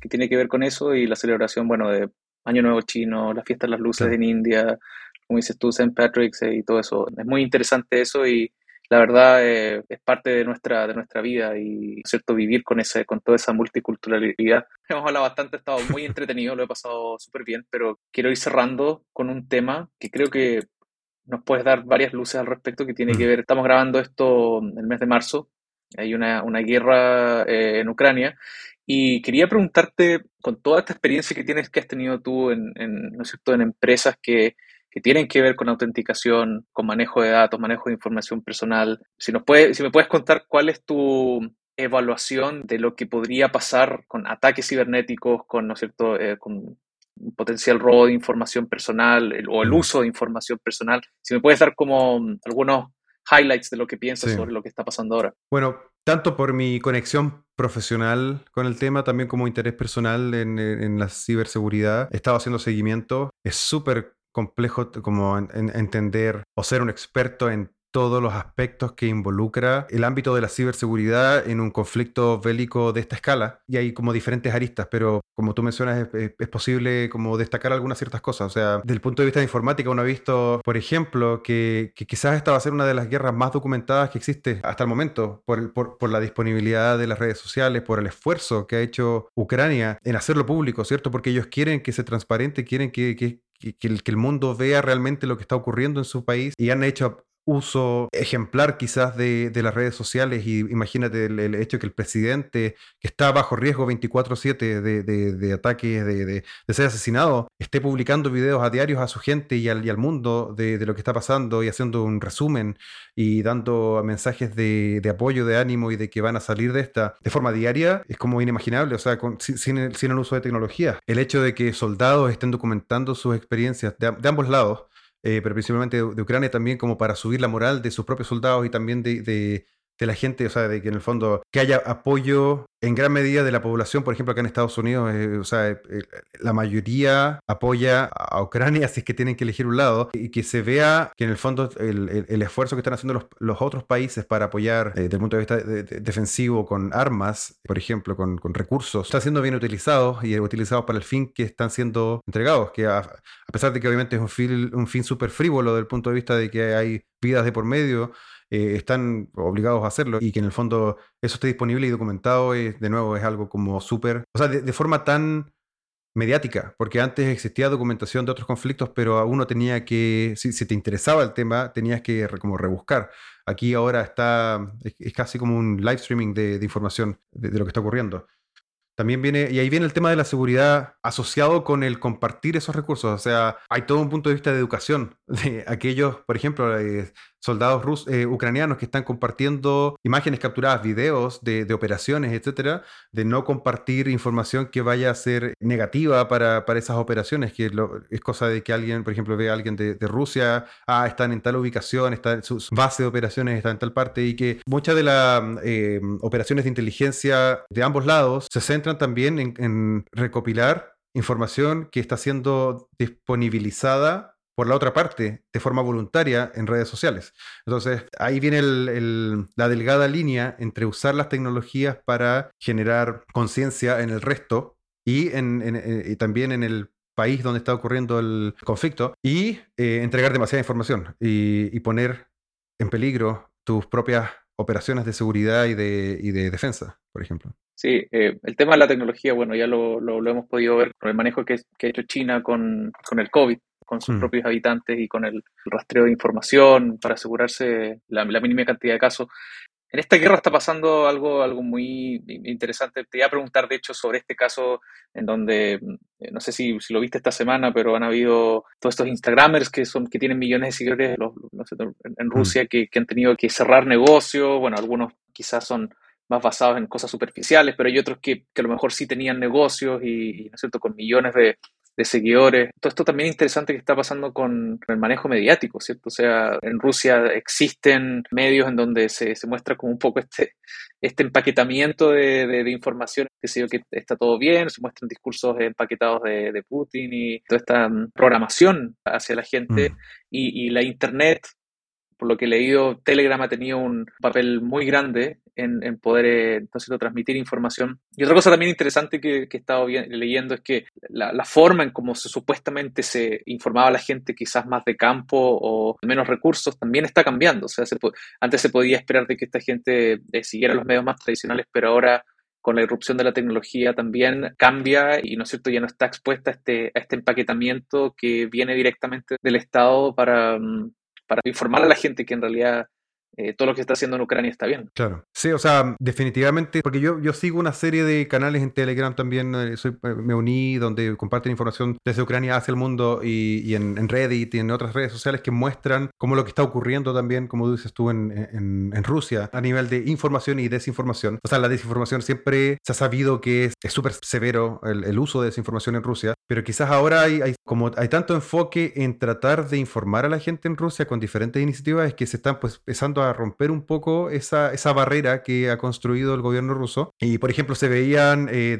que, tiene que ver con eso y la celebración, bueno, de Año Nuevo Chino, la fiesta de las luces en India, como dices tú, St. Patrick's y todo eso. Es muy interesante eso y la verdad eh, es parte de nuestra, de nuestra vida y cierto vivir con ese, con toda esa multiculturalidad. *laughs* Hemos hablado bastante, he estado muy entretenido, lo he pasado súper bien, pero quiero ir cerrando con un tema que creo que nos puedes dar varias luces al respecto que tiene que ver, estamos grabando esto el mes de marzo, hay una, una guerra eh, en Ucrania y quería preguntarte, con toda esta experiencia que tienes, que has tenido tú en, en, ¿no es cierto? en empresas que que tienen que ver con autenticación, con manejo de datos, manejo de información personal. Si, nos puede, si me puedes contar cuál es tu evaluación de lo que podría pasar con ataques cibernéticos, con, ¿no es cierto?, eh, con un potencial robo de información personal o el uso de información personal. Si me puedes dar como algunos highlights de lo que piensas sobre lo que está pasando ahora. Bueno, tanto por mi conexión profesional con el tema, también como interés personal en, en la ciberseguridad, he estado haciendo seguimiento. Es súper complejo como entender o ser un experto en todos los aspectos que involucra el ámbito de la ciberseguridad en un conflicto bélico de esta escala. Y hay como diferentes aristas, pero como tú mencionas, es, posible como destacar algunas ciertas cosas. O sea, desde el punto de vista de informática, uno ha visto, por ejemplo, que, quizás esta va a ser una de las guerras más documentadas que existe hasta el momento, por, por, la disponibilidad de las redes sociales, por el esfuerzo que ha hecho Ucrania en hacerlo público, ¿cierto? Porque ellos quieren que se transparente, quieren que, que, que, el, que, el, mundo vea realmente lo que está ocurriendo en su país y han hecho uso ejemplar quizás de, las redes sociales y imagínate el, hecho que el presidente que está bajo riesgo 24/7 de, de, ataques, de, ser asesinado, esté publicando videos a diarios a su gente y al, mundo de, lo que está pasando y haciendo un resumen y dando mensajes de, apoyo, de ánimo y de que van a salir de esta de forma diaria, es como inimaginable, o sea, sin, el, sin, el, uso de tecnología. El hecho de que soldados estén documentando sus experiencias de ambos lados, eh, pero principalmente de, Ucrania también como para subir la moral de sus propios soldados y también de, de la gente, o sea, de que en el fondo que haya apoyo en gran medida de la población, por ejemplo, acá en Estados Unidos, eh, o sea, eh, la mayoría apoya a Ucrania *laughs* si es que tienen que elegir un lado y que se vea que en el fondo el, esfuerzo que están haciendo los, otros países para apoyar eh, desde el punto de vista defensivo con armas, por ejemplo, con, recursos, está siendo bien utilizado y utilizados para el fin que están siendo entregados, que a, a pesar de que obviamente es un fin, un fin súper frívolo desde el punto de vista de que hay vidas de por medio, eh, están obligados a hacerlo y que en el fondo eso esté disponible y documentado, es, de nuevo, es algo como súper, o sea, de, forma tan mediática, porque antes existía documentación de otros conflictos, pero uno tenía que, si, te interesaba el tema, tenías que como rebuscar. Aquí ahora está, es, casi como un live streaming de, información de, lo que está ocurriendo. También viene, y ahí viene el tema de la seguridad asociado con el compartir esos recursos. O sea, hay todo un punto de vista de educación de aquellos, por ejemplo, eh, soldados eh, ucranianos que están compartiendo imágenes capturadas, videos de, operaciones, etcétera, de no compartir información que vaya a ser negativa para, esas operaciones, que es cosa de que alguien, por ejemplo, ve a alguien de, Rusia, ah, están en tal ubicación, está, su, base de operaciones está en tal parte, y que muchas de las eh, operaciones de inteligencia de ambos lados se centran también en recopilar información que está siendo disponibilizada por la otra parte, de forma voluntaria en redes sociales. Entonces, ahí viene la delgada línea entre usar las tecnologías para generar conciencia en el resto y, en, también en el país donde está ocurriendo el conflicto y eh, entregar demasiada información y, poner en peligro tus propias operaciones de seguridad y de, de defensa, por ejemplo. Sí, eh, el tema de la tecnología, bueno, ya lo, hemos podido ver con el manejo que, ha hecho China con el COVID con sus mm. propios habitantes y con el, rastreo de información para asegurarse la, mínima cantidad de casos. En esta guerra está pasando algo, algo muy interesante. Te iba a preguntar, de hecho, sobre este caso en donde, eh, no sé si, si lo viste esta semana, pero han habido todos estos Instagramers que, son, que tienen millones de seguidores en, mm. Rusia que, que, han tenido que cerrar negocios. Bueno, algunos quizás son más basados en cosas superficiales, pero hay otros que, que a lo mejor sí tenían negocios y, ¿no es cierto?, con millones de, de seguidores. Todo esto también es interesante que está pasando con el manejo mediático, ¿cierto? O sea, en Rusia existen medios en donde se, se muestra como un poco este, este empaquetamiento de, de, información, que yo, que está todo bien, se muestran discursos empaquetados de, de Putin y toda esta mm, programación hacia la gente. Mm. Y, y la Internet por lo que he leído, Telegram ha tenido un papel muy grande en, en poder eh, entonces, transmitir información. Y otra cosa también interesante que, que he estado leyendo es que la, la, forma en cómo se, supuestamente se informaba a la gente, quizás más de campo o menos recursos, también está cambiando. O sea, antes se podía esperar de que esta gente eh, siguiera los medios más tradicionales, pero ahora con la irrupción de la tecnología también cambia y, ¿no es cierto?, ya no está expuesta a este, a este empaquetamiento que viene directamente del Estado para, mm, para informar a la gente que en realidad eh, todo lo que está haciendo en Ucrania está bien. Claro. Sí, o sea, definitivamente, porque yo, yo sigo una serie de canales en Telegram también, eh, soy, eh, me uní, donde comparten información desde Ucrania hacia el mundo y, y en, Reddit y en otras redes sociales que muestran cómo lo que está ocurriendo también, como dices tú, en, en, Rusia, a nivel de información y desinformación. O sea, la desinformación siempre se ha sabido que es súper severo el, el, uso de desinformación en Rusia, pero quizás ahora hay, hay, como hay tanto enfoque en tratar de informar a la gente en Rusia con diferentes iniciativas, que se están pues empezando a romper un poco esa, esa barrera que ha construido el gobierno ruso. Y, por ejemplo, se veían eh,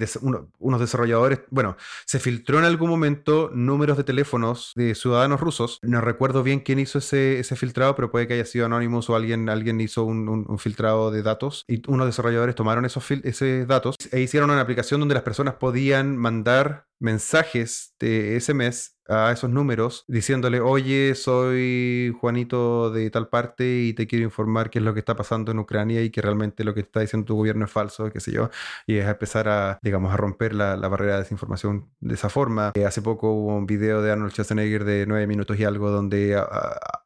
unos desarrolladores, bueno, se filtró en algún momento números de teléfonos de ciudadanos rusos. No recuerdo bien quién hizo ese, ese filtrado, pero puede que haya sido Anonymous o alguien, alguien hizo un, un, filtrado de datos. Y unos desarrolladores tomaron esos, esos datos e hicieron una aplicación donde las personas podían mandar mensajes de SMS a esos números diciéndole, oye, soy Juanito de tal parte y te quiero informar qué es lo que está pasando en Ucrania y que realmente lo que está diciendo tu gobierno es falso, qué sé yo, y es empezar a, digamos, a romper la, barrera de desinformación de esa forma. Eh, hace poco hubo un video de Arnold Schwarzenegger de nueve minutos y algo donde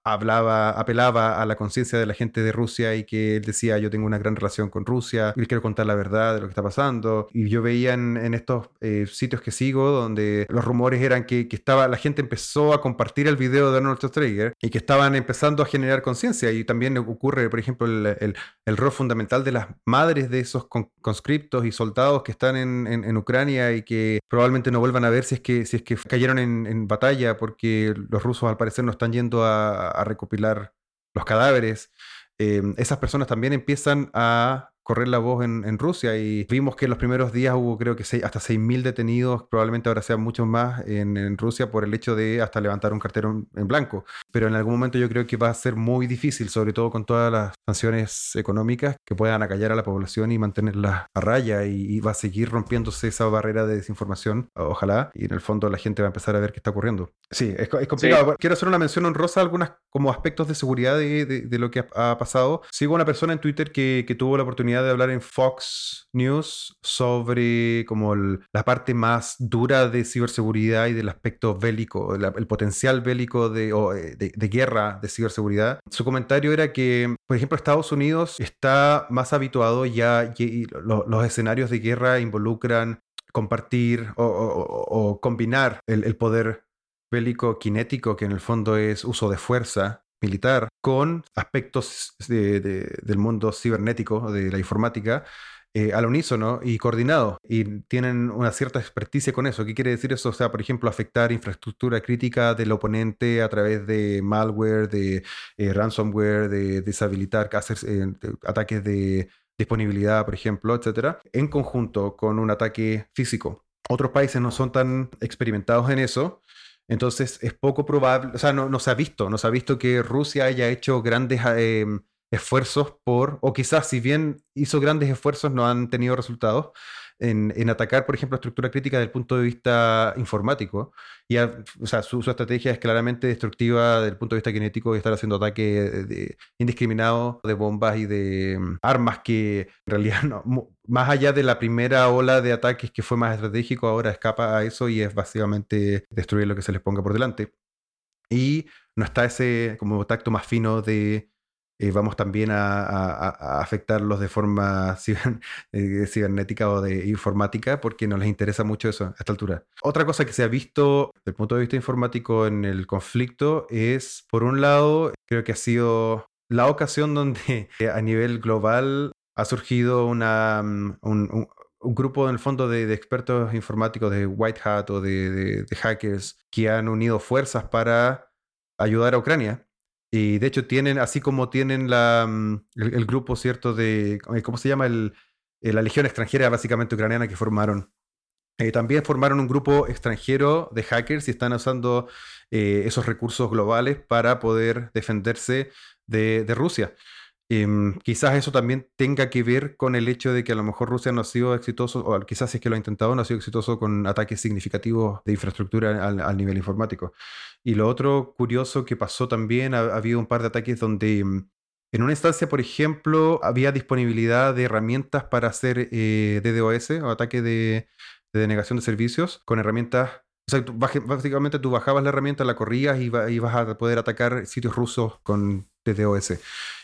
hablaba, apelaba a la conciencia de la gente de Rusia y que él decía, yo tengo una gran relación con Rusia y quiero contar la verdad de lo que está pasando. Y yo veía en, estos eh, sitios que sigo donde los rumores eran que, que estaba la gente empezó a compartir el video de Arnold Schwarzenegger y que estaban empezando a generar conciencia. Y también ocurre, por ejemplo, el, el, rol fundamental de las madres de esos conscriptos y soldados que están en, en, Ucrania y que probablemente no vuelvan a ver si es que, si es que cayeron en, batalla porque los rusos al parecer no están yendo a, recopilar los cadáveres. Eh, esas personas también empiezan a correr la voz en, Rusia y vimos que en los primeros días hubo creo que seis, hasta 6.000 detenidos, probablemente ahora sean muchos más en, Rusia por el hecho de hasta levantar un cartero en, blanco. Pero en algún momento yo creo que va a ser muy difícil, sobre todo con todas las sanciones económicas que puedan acallar a la población y mantenerla a raya y, va a seguir rompiéndose esa barrera de desinformación, ojalá, y en el fondo la gente va a empezar a ver qué está ocurriendo. Sí, es, complicado. Quiero hacer una mención honrosa a algunas como aspectos de seguridad de, lo que ha, pasado. Sigo a una persona en Twitter que, que tuvo la oportunidad de hablar en Fox News sobre como la parte más dura de ciberseguridad y del aspecto bélico, el potencial bélico de, eh, de, guerra de ciberseguridad. Su comentario era que, por ejemplo, Estados Unidos está más habituado ya, y los escenarios de guerra involucran compartir o, combinar el, poder bélico kinético, que en el fondo es uso de fuerza, militar con aspectos del mundo cibernético, de la informática, eh, al unísono y coordinado. Y tienen una cierta experticia con eso. ¿Qué quiere decir eso? O sea, por ejemplo, afectar infraestructura crítica del oponente a través de malware, de eh, ransomware, de deshabilitar hacer, eh, ataques de disponibilidad, por ejemplo, etcétera, en conjunto con un ataque físico. Otros países no son tan experimentados en eso entonces es poco probable, o sea, no, no, se ha visto, no se ha visto que Rusia haya hecho grandes eh, esfuerzos por, o quizás si bien hizo grandes esfuerzos no han tenido resultados, en, atacar, por ejemplo, estructura crítica desde el punto de vista informático. Y o sea, su, estrategia es claramente destructiva desde el punto de vista kinético y estar haciendo ataques indiscriminados de bombas y de mm, armas que en realidad, *laughs* no, más allá de la primera ola de ataques que fue más estratégico, ahora escapa a eso y es básicamente destruir lo que se les ponga por delante. Y no está ese como tacto más fino de eh, vamos también a, afectarlos de forma *laughs* eh, cibernética o de informática porque no les interesa mucho eso a esta altura. Otra cosa que se ha visto desde el punto de vista informático en el conflicto es, por un lado, creo que ha sido la ocasión donde *laughs* a nivel global ha surgido una, mm, un, grupo en el fondo de, expertos informáticos de White Hat o de, hackers que han unido fuerzas para ayudar a Ucrania y de hecho tienen, así como tienen la, mm, el, grupo, ¿cierto? De, eh, ¿cómo se llama? El, eh, la Legión extranjera básicamente ucraniana que formaron. Eh, también formaron un grupo extranjero de hackers y están usando esos recursos globales para poder defenderse de, de Rusia. Em, quizás eso también tenga que ver con el hecho de que a lo mejor Rusia no ha sido exitoso, o quizás es que lo ha intentado, no ha sido exitoso con ataques significativos de infraestructura al, nivel informático. Y lo otro curioso que pasó también, ha, habido un par de ataques donde em, en una instancia, por ejemplo, había disponibilidad de herramientas para hacer eh, DDoS o ataque de, denegación de servicios con herramientas o sea, básicamente tú bajabas la herramienta, la corrías y, y ibas a poder atacar sitios rusos con DDoS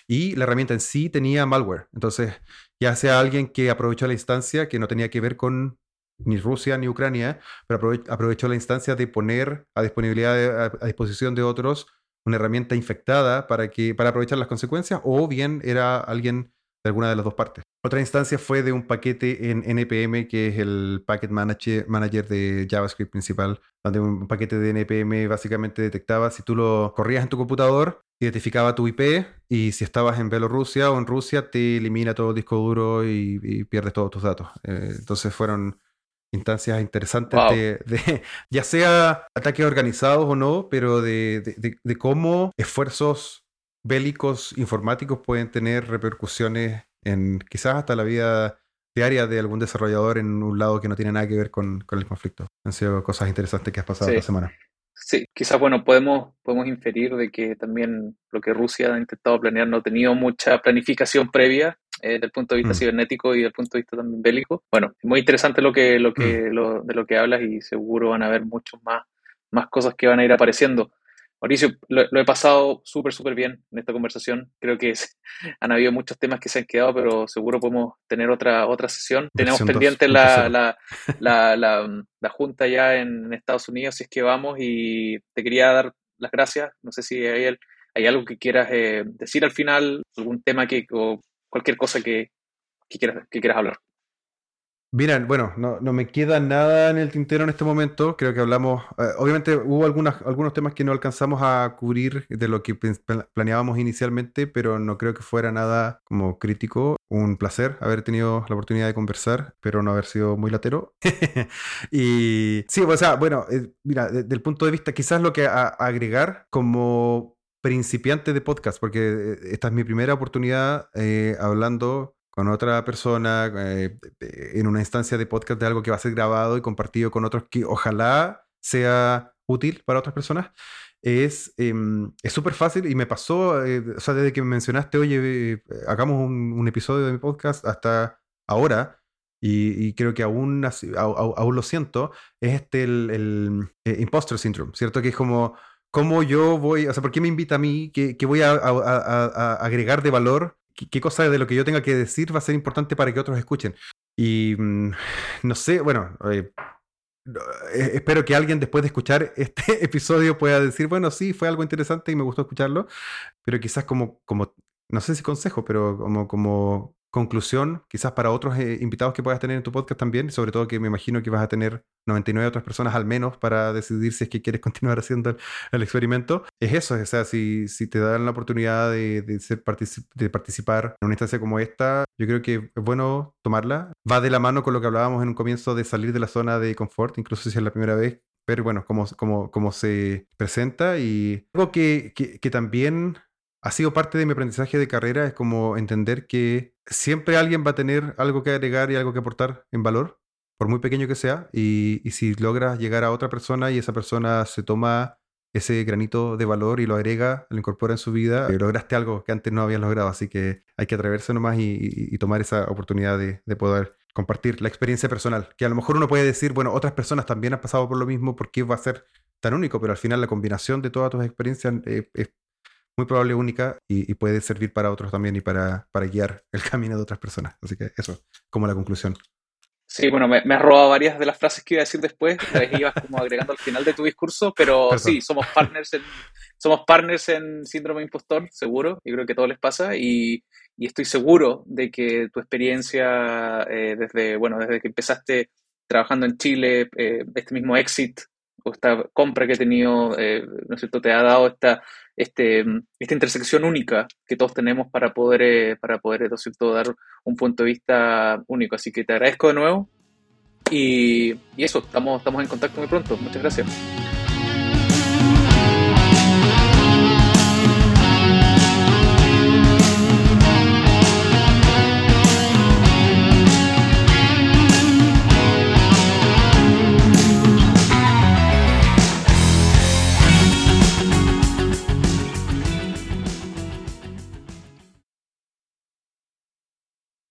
y la herramienta en sí tenía malware. Entonces, ya sea alguien que aprovechó la instancia que no tenía que ver con ni Rusia ni Ucrania, pero aprovechó la instancia de poner a a, disposición de otros una herramienta infectada para que para aprovechar las consecuencias o bien era alguien de alguna de las dos partes. Otra instancia fue de un paquete en NPM, que es el Packet Manager, manager de JavaScript principal, donde un paquete de NPM básicamente detectaba si tú lo corrías en tu computador, identificaba tu IP y si estabas en Bielorrusia o en Rusia te elimina todo el disco duro y, pierdes todos tus datos. Eh, entonces fueron instancias interesantes de, *laughs* ya sea ataques organizados o no, pero de, de, cómo esfuerzos bélicos informáticos pueden tener repercusiones en quizás hasta la vida diaria de algún desarrollador en un lado que no tiene nada que ver con, con el conflicto. Han sido cosas interesantes que has pasado esta semana. Sí, quizás, bueno, podemos, podemos inferir de que también lo que Rusia ha intentado planear no ha tenido mucha planificación previa eh, desde el punto de vista mm. cibernético y desde el punto de vista también bélico. Bueno, es muy interesante lo que, lo que, mm. lo, de lo que hablas y seguro van a haber muchos más, más cosas que van a ir apareciendo. Mauricio, lo, he pasado súper, súper bien en esta conversación. Creo que *laughs* han habido muchos temas que se han quedado, pero seguro podemos tener otra, otra sesión. Tenemos pendiente la, *laughs* la, la, la, junta ya en Estados Unidos, si es que vamos, y te quería dar las gracias. No sé si hay, hay algo que quieras eh, decir al final, algún tema que, o cualquier cosa que, que, quieras, que quieras hablar. Miren, bueno, no, no, me queda nada en el tintero en este momento. Creo que hablamos, eh, obviamente hubo algunas, algunos temas que no alcanzamos a cubrir de lo que planeábamos inicialmente, pero no creo que fuera nada como crítico. Un placer haber tenido la oportunidad de conversar, pero no haber sido muy latero. *laughs* y sí, o sea, bueno, eh, mira, desde el punto de vista, quizás lo que agregar como principiante de podcast, porque eh, esta es mi primera oportunidad hablando con otra persona, eh, en una instancia de podcast de algo que va a ser grabado y compartido con otros que ojalá sea útil para otras personas, es em, súper fácil y me pasó, eh, o sea, desde que me mencionaste, oye, eh, hagamos un, episodio de mi podcast hasta ahora, y, creo que aún, aún, lo siento, es este el, el imposter syndrome, ¿cierto? Que es como, ¿cómo yo voy, o sea, ¿por qué me invita a mí? ¿Qué, qué voy a, agregar de valor qué, cosa de lo que yo tenga que decir va a ser importante para que otros escuchen. Y mm, *sighs* no sé, bueno, eh, eh, espero que alguien después de escuchar *laughs* este episodio pueda decir, bueno, sí, fue algo interesante y me gustó escucharlo, pero quizás como, como no sé si consejo, pero como, como conclusión, quizás para otros eh, invitados que puedas tener en tu podcast también, sobre todo que me imagino que vas a tener 99 otras personas al menos para decidir si es que quieres *laughs* continuar haciendo el, experimento, es eso, o sea, si, te dan la oportunidad de, ser participar en una instancia como esta, yo creo que es bueno tomarla. Va de la mano con lo que hablábamos en un comienzo de salir de la zona de confort, incluso si es la primera vez, pero bueno, cómo, cómo, cómo se presenta y algo que también ha sido parte de mi aprendizaje de carrera, es como entender que siempre alguien va a tener algo que agregar y algo que aportar en valor, por muy pequeño que sea, y, si logras llegar a otra persona y esa persona se toma ese granito de valor y lo agrega, lo incorpora en su vida, eh, lograste algo que antes no habías logrado, así que hay que atreverse nomás y, tomar esa oportunidad de, poder compartir la experiencia personal, que a lo mejor uno puede decir, bueno, otras personas también han pasado por lo mismo, ¿por qué va a ser tan único? Pero al final la combinación de todas tus experiencias eh, es muy probable única y, puede servir para otros también y para, para, guiar el *laughs* camino de otras personas. Así que eso, como la conclusión. Sí, bueno, me, has robado varias de las frases que iba a decir después, las ibas como agregando al final de tu discurso, pero sí, somos partners en, somos partners en síndrome impostor, seguro, y creo que a todos les pasa, y, y estoy seguro de que tu experiencia eh, desde, bueno, desde que empezaste trabajando en Chile, eh, este mismo exit esta compra que he tenido, eh, ¿no es cierto?, te ha dado esta este, esta intersección única que todos tenemos para poder, eh, para poder dar un punto de vista único. Así que te agradezco de nuevo y, y eso, estamos, estamos en contacto muy pronto. Muchas gracias.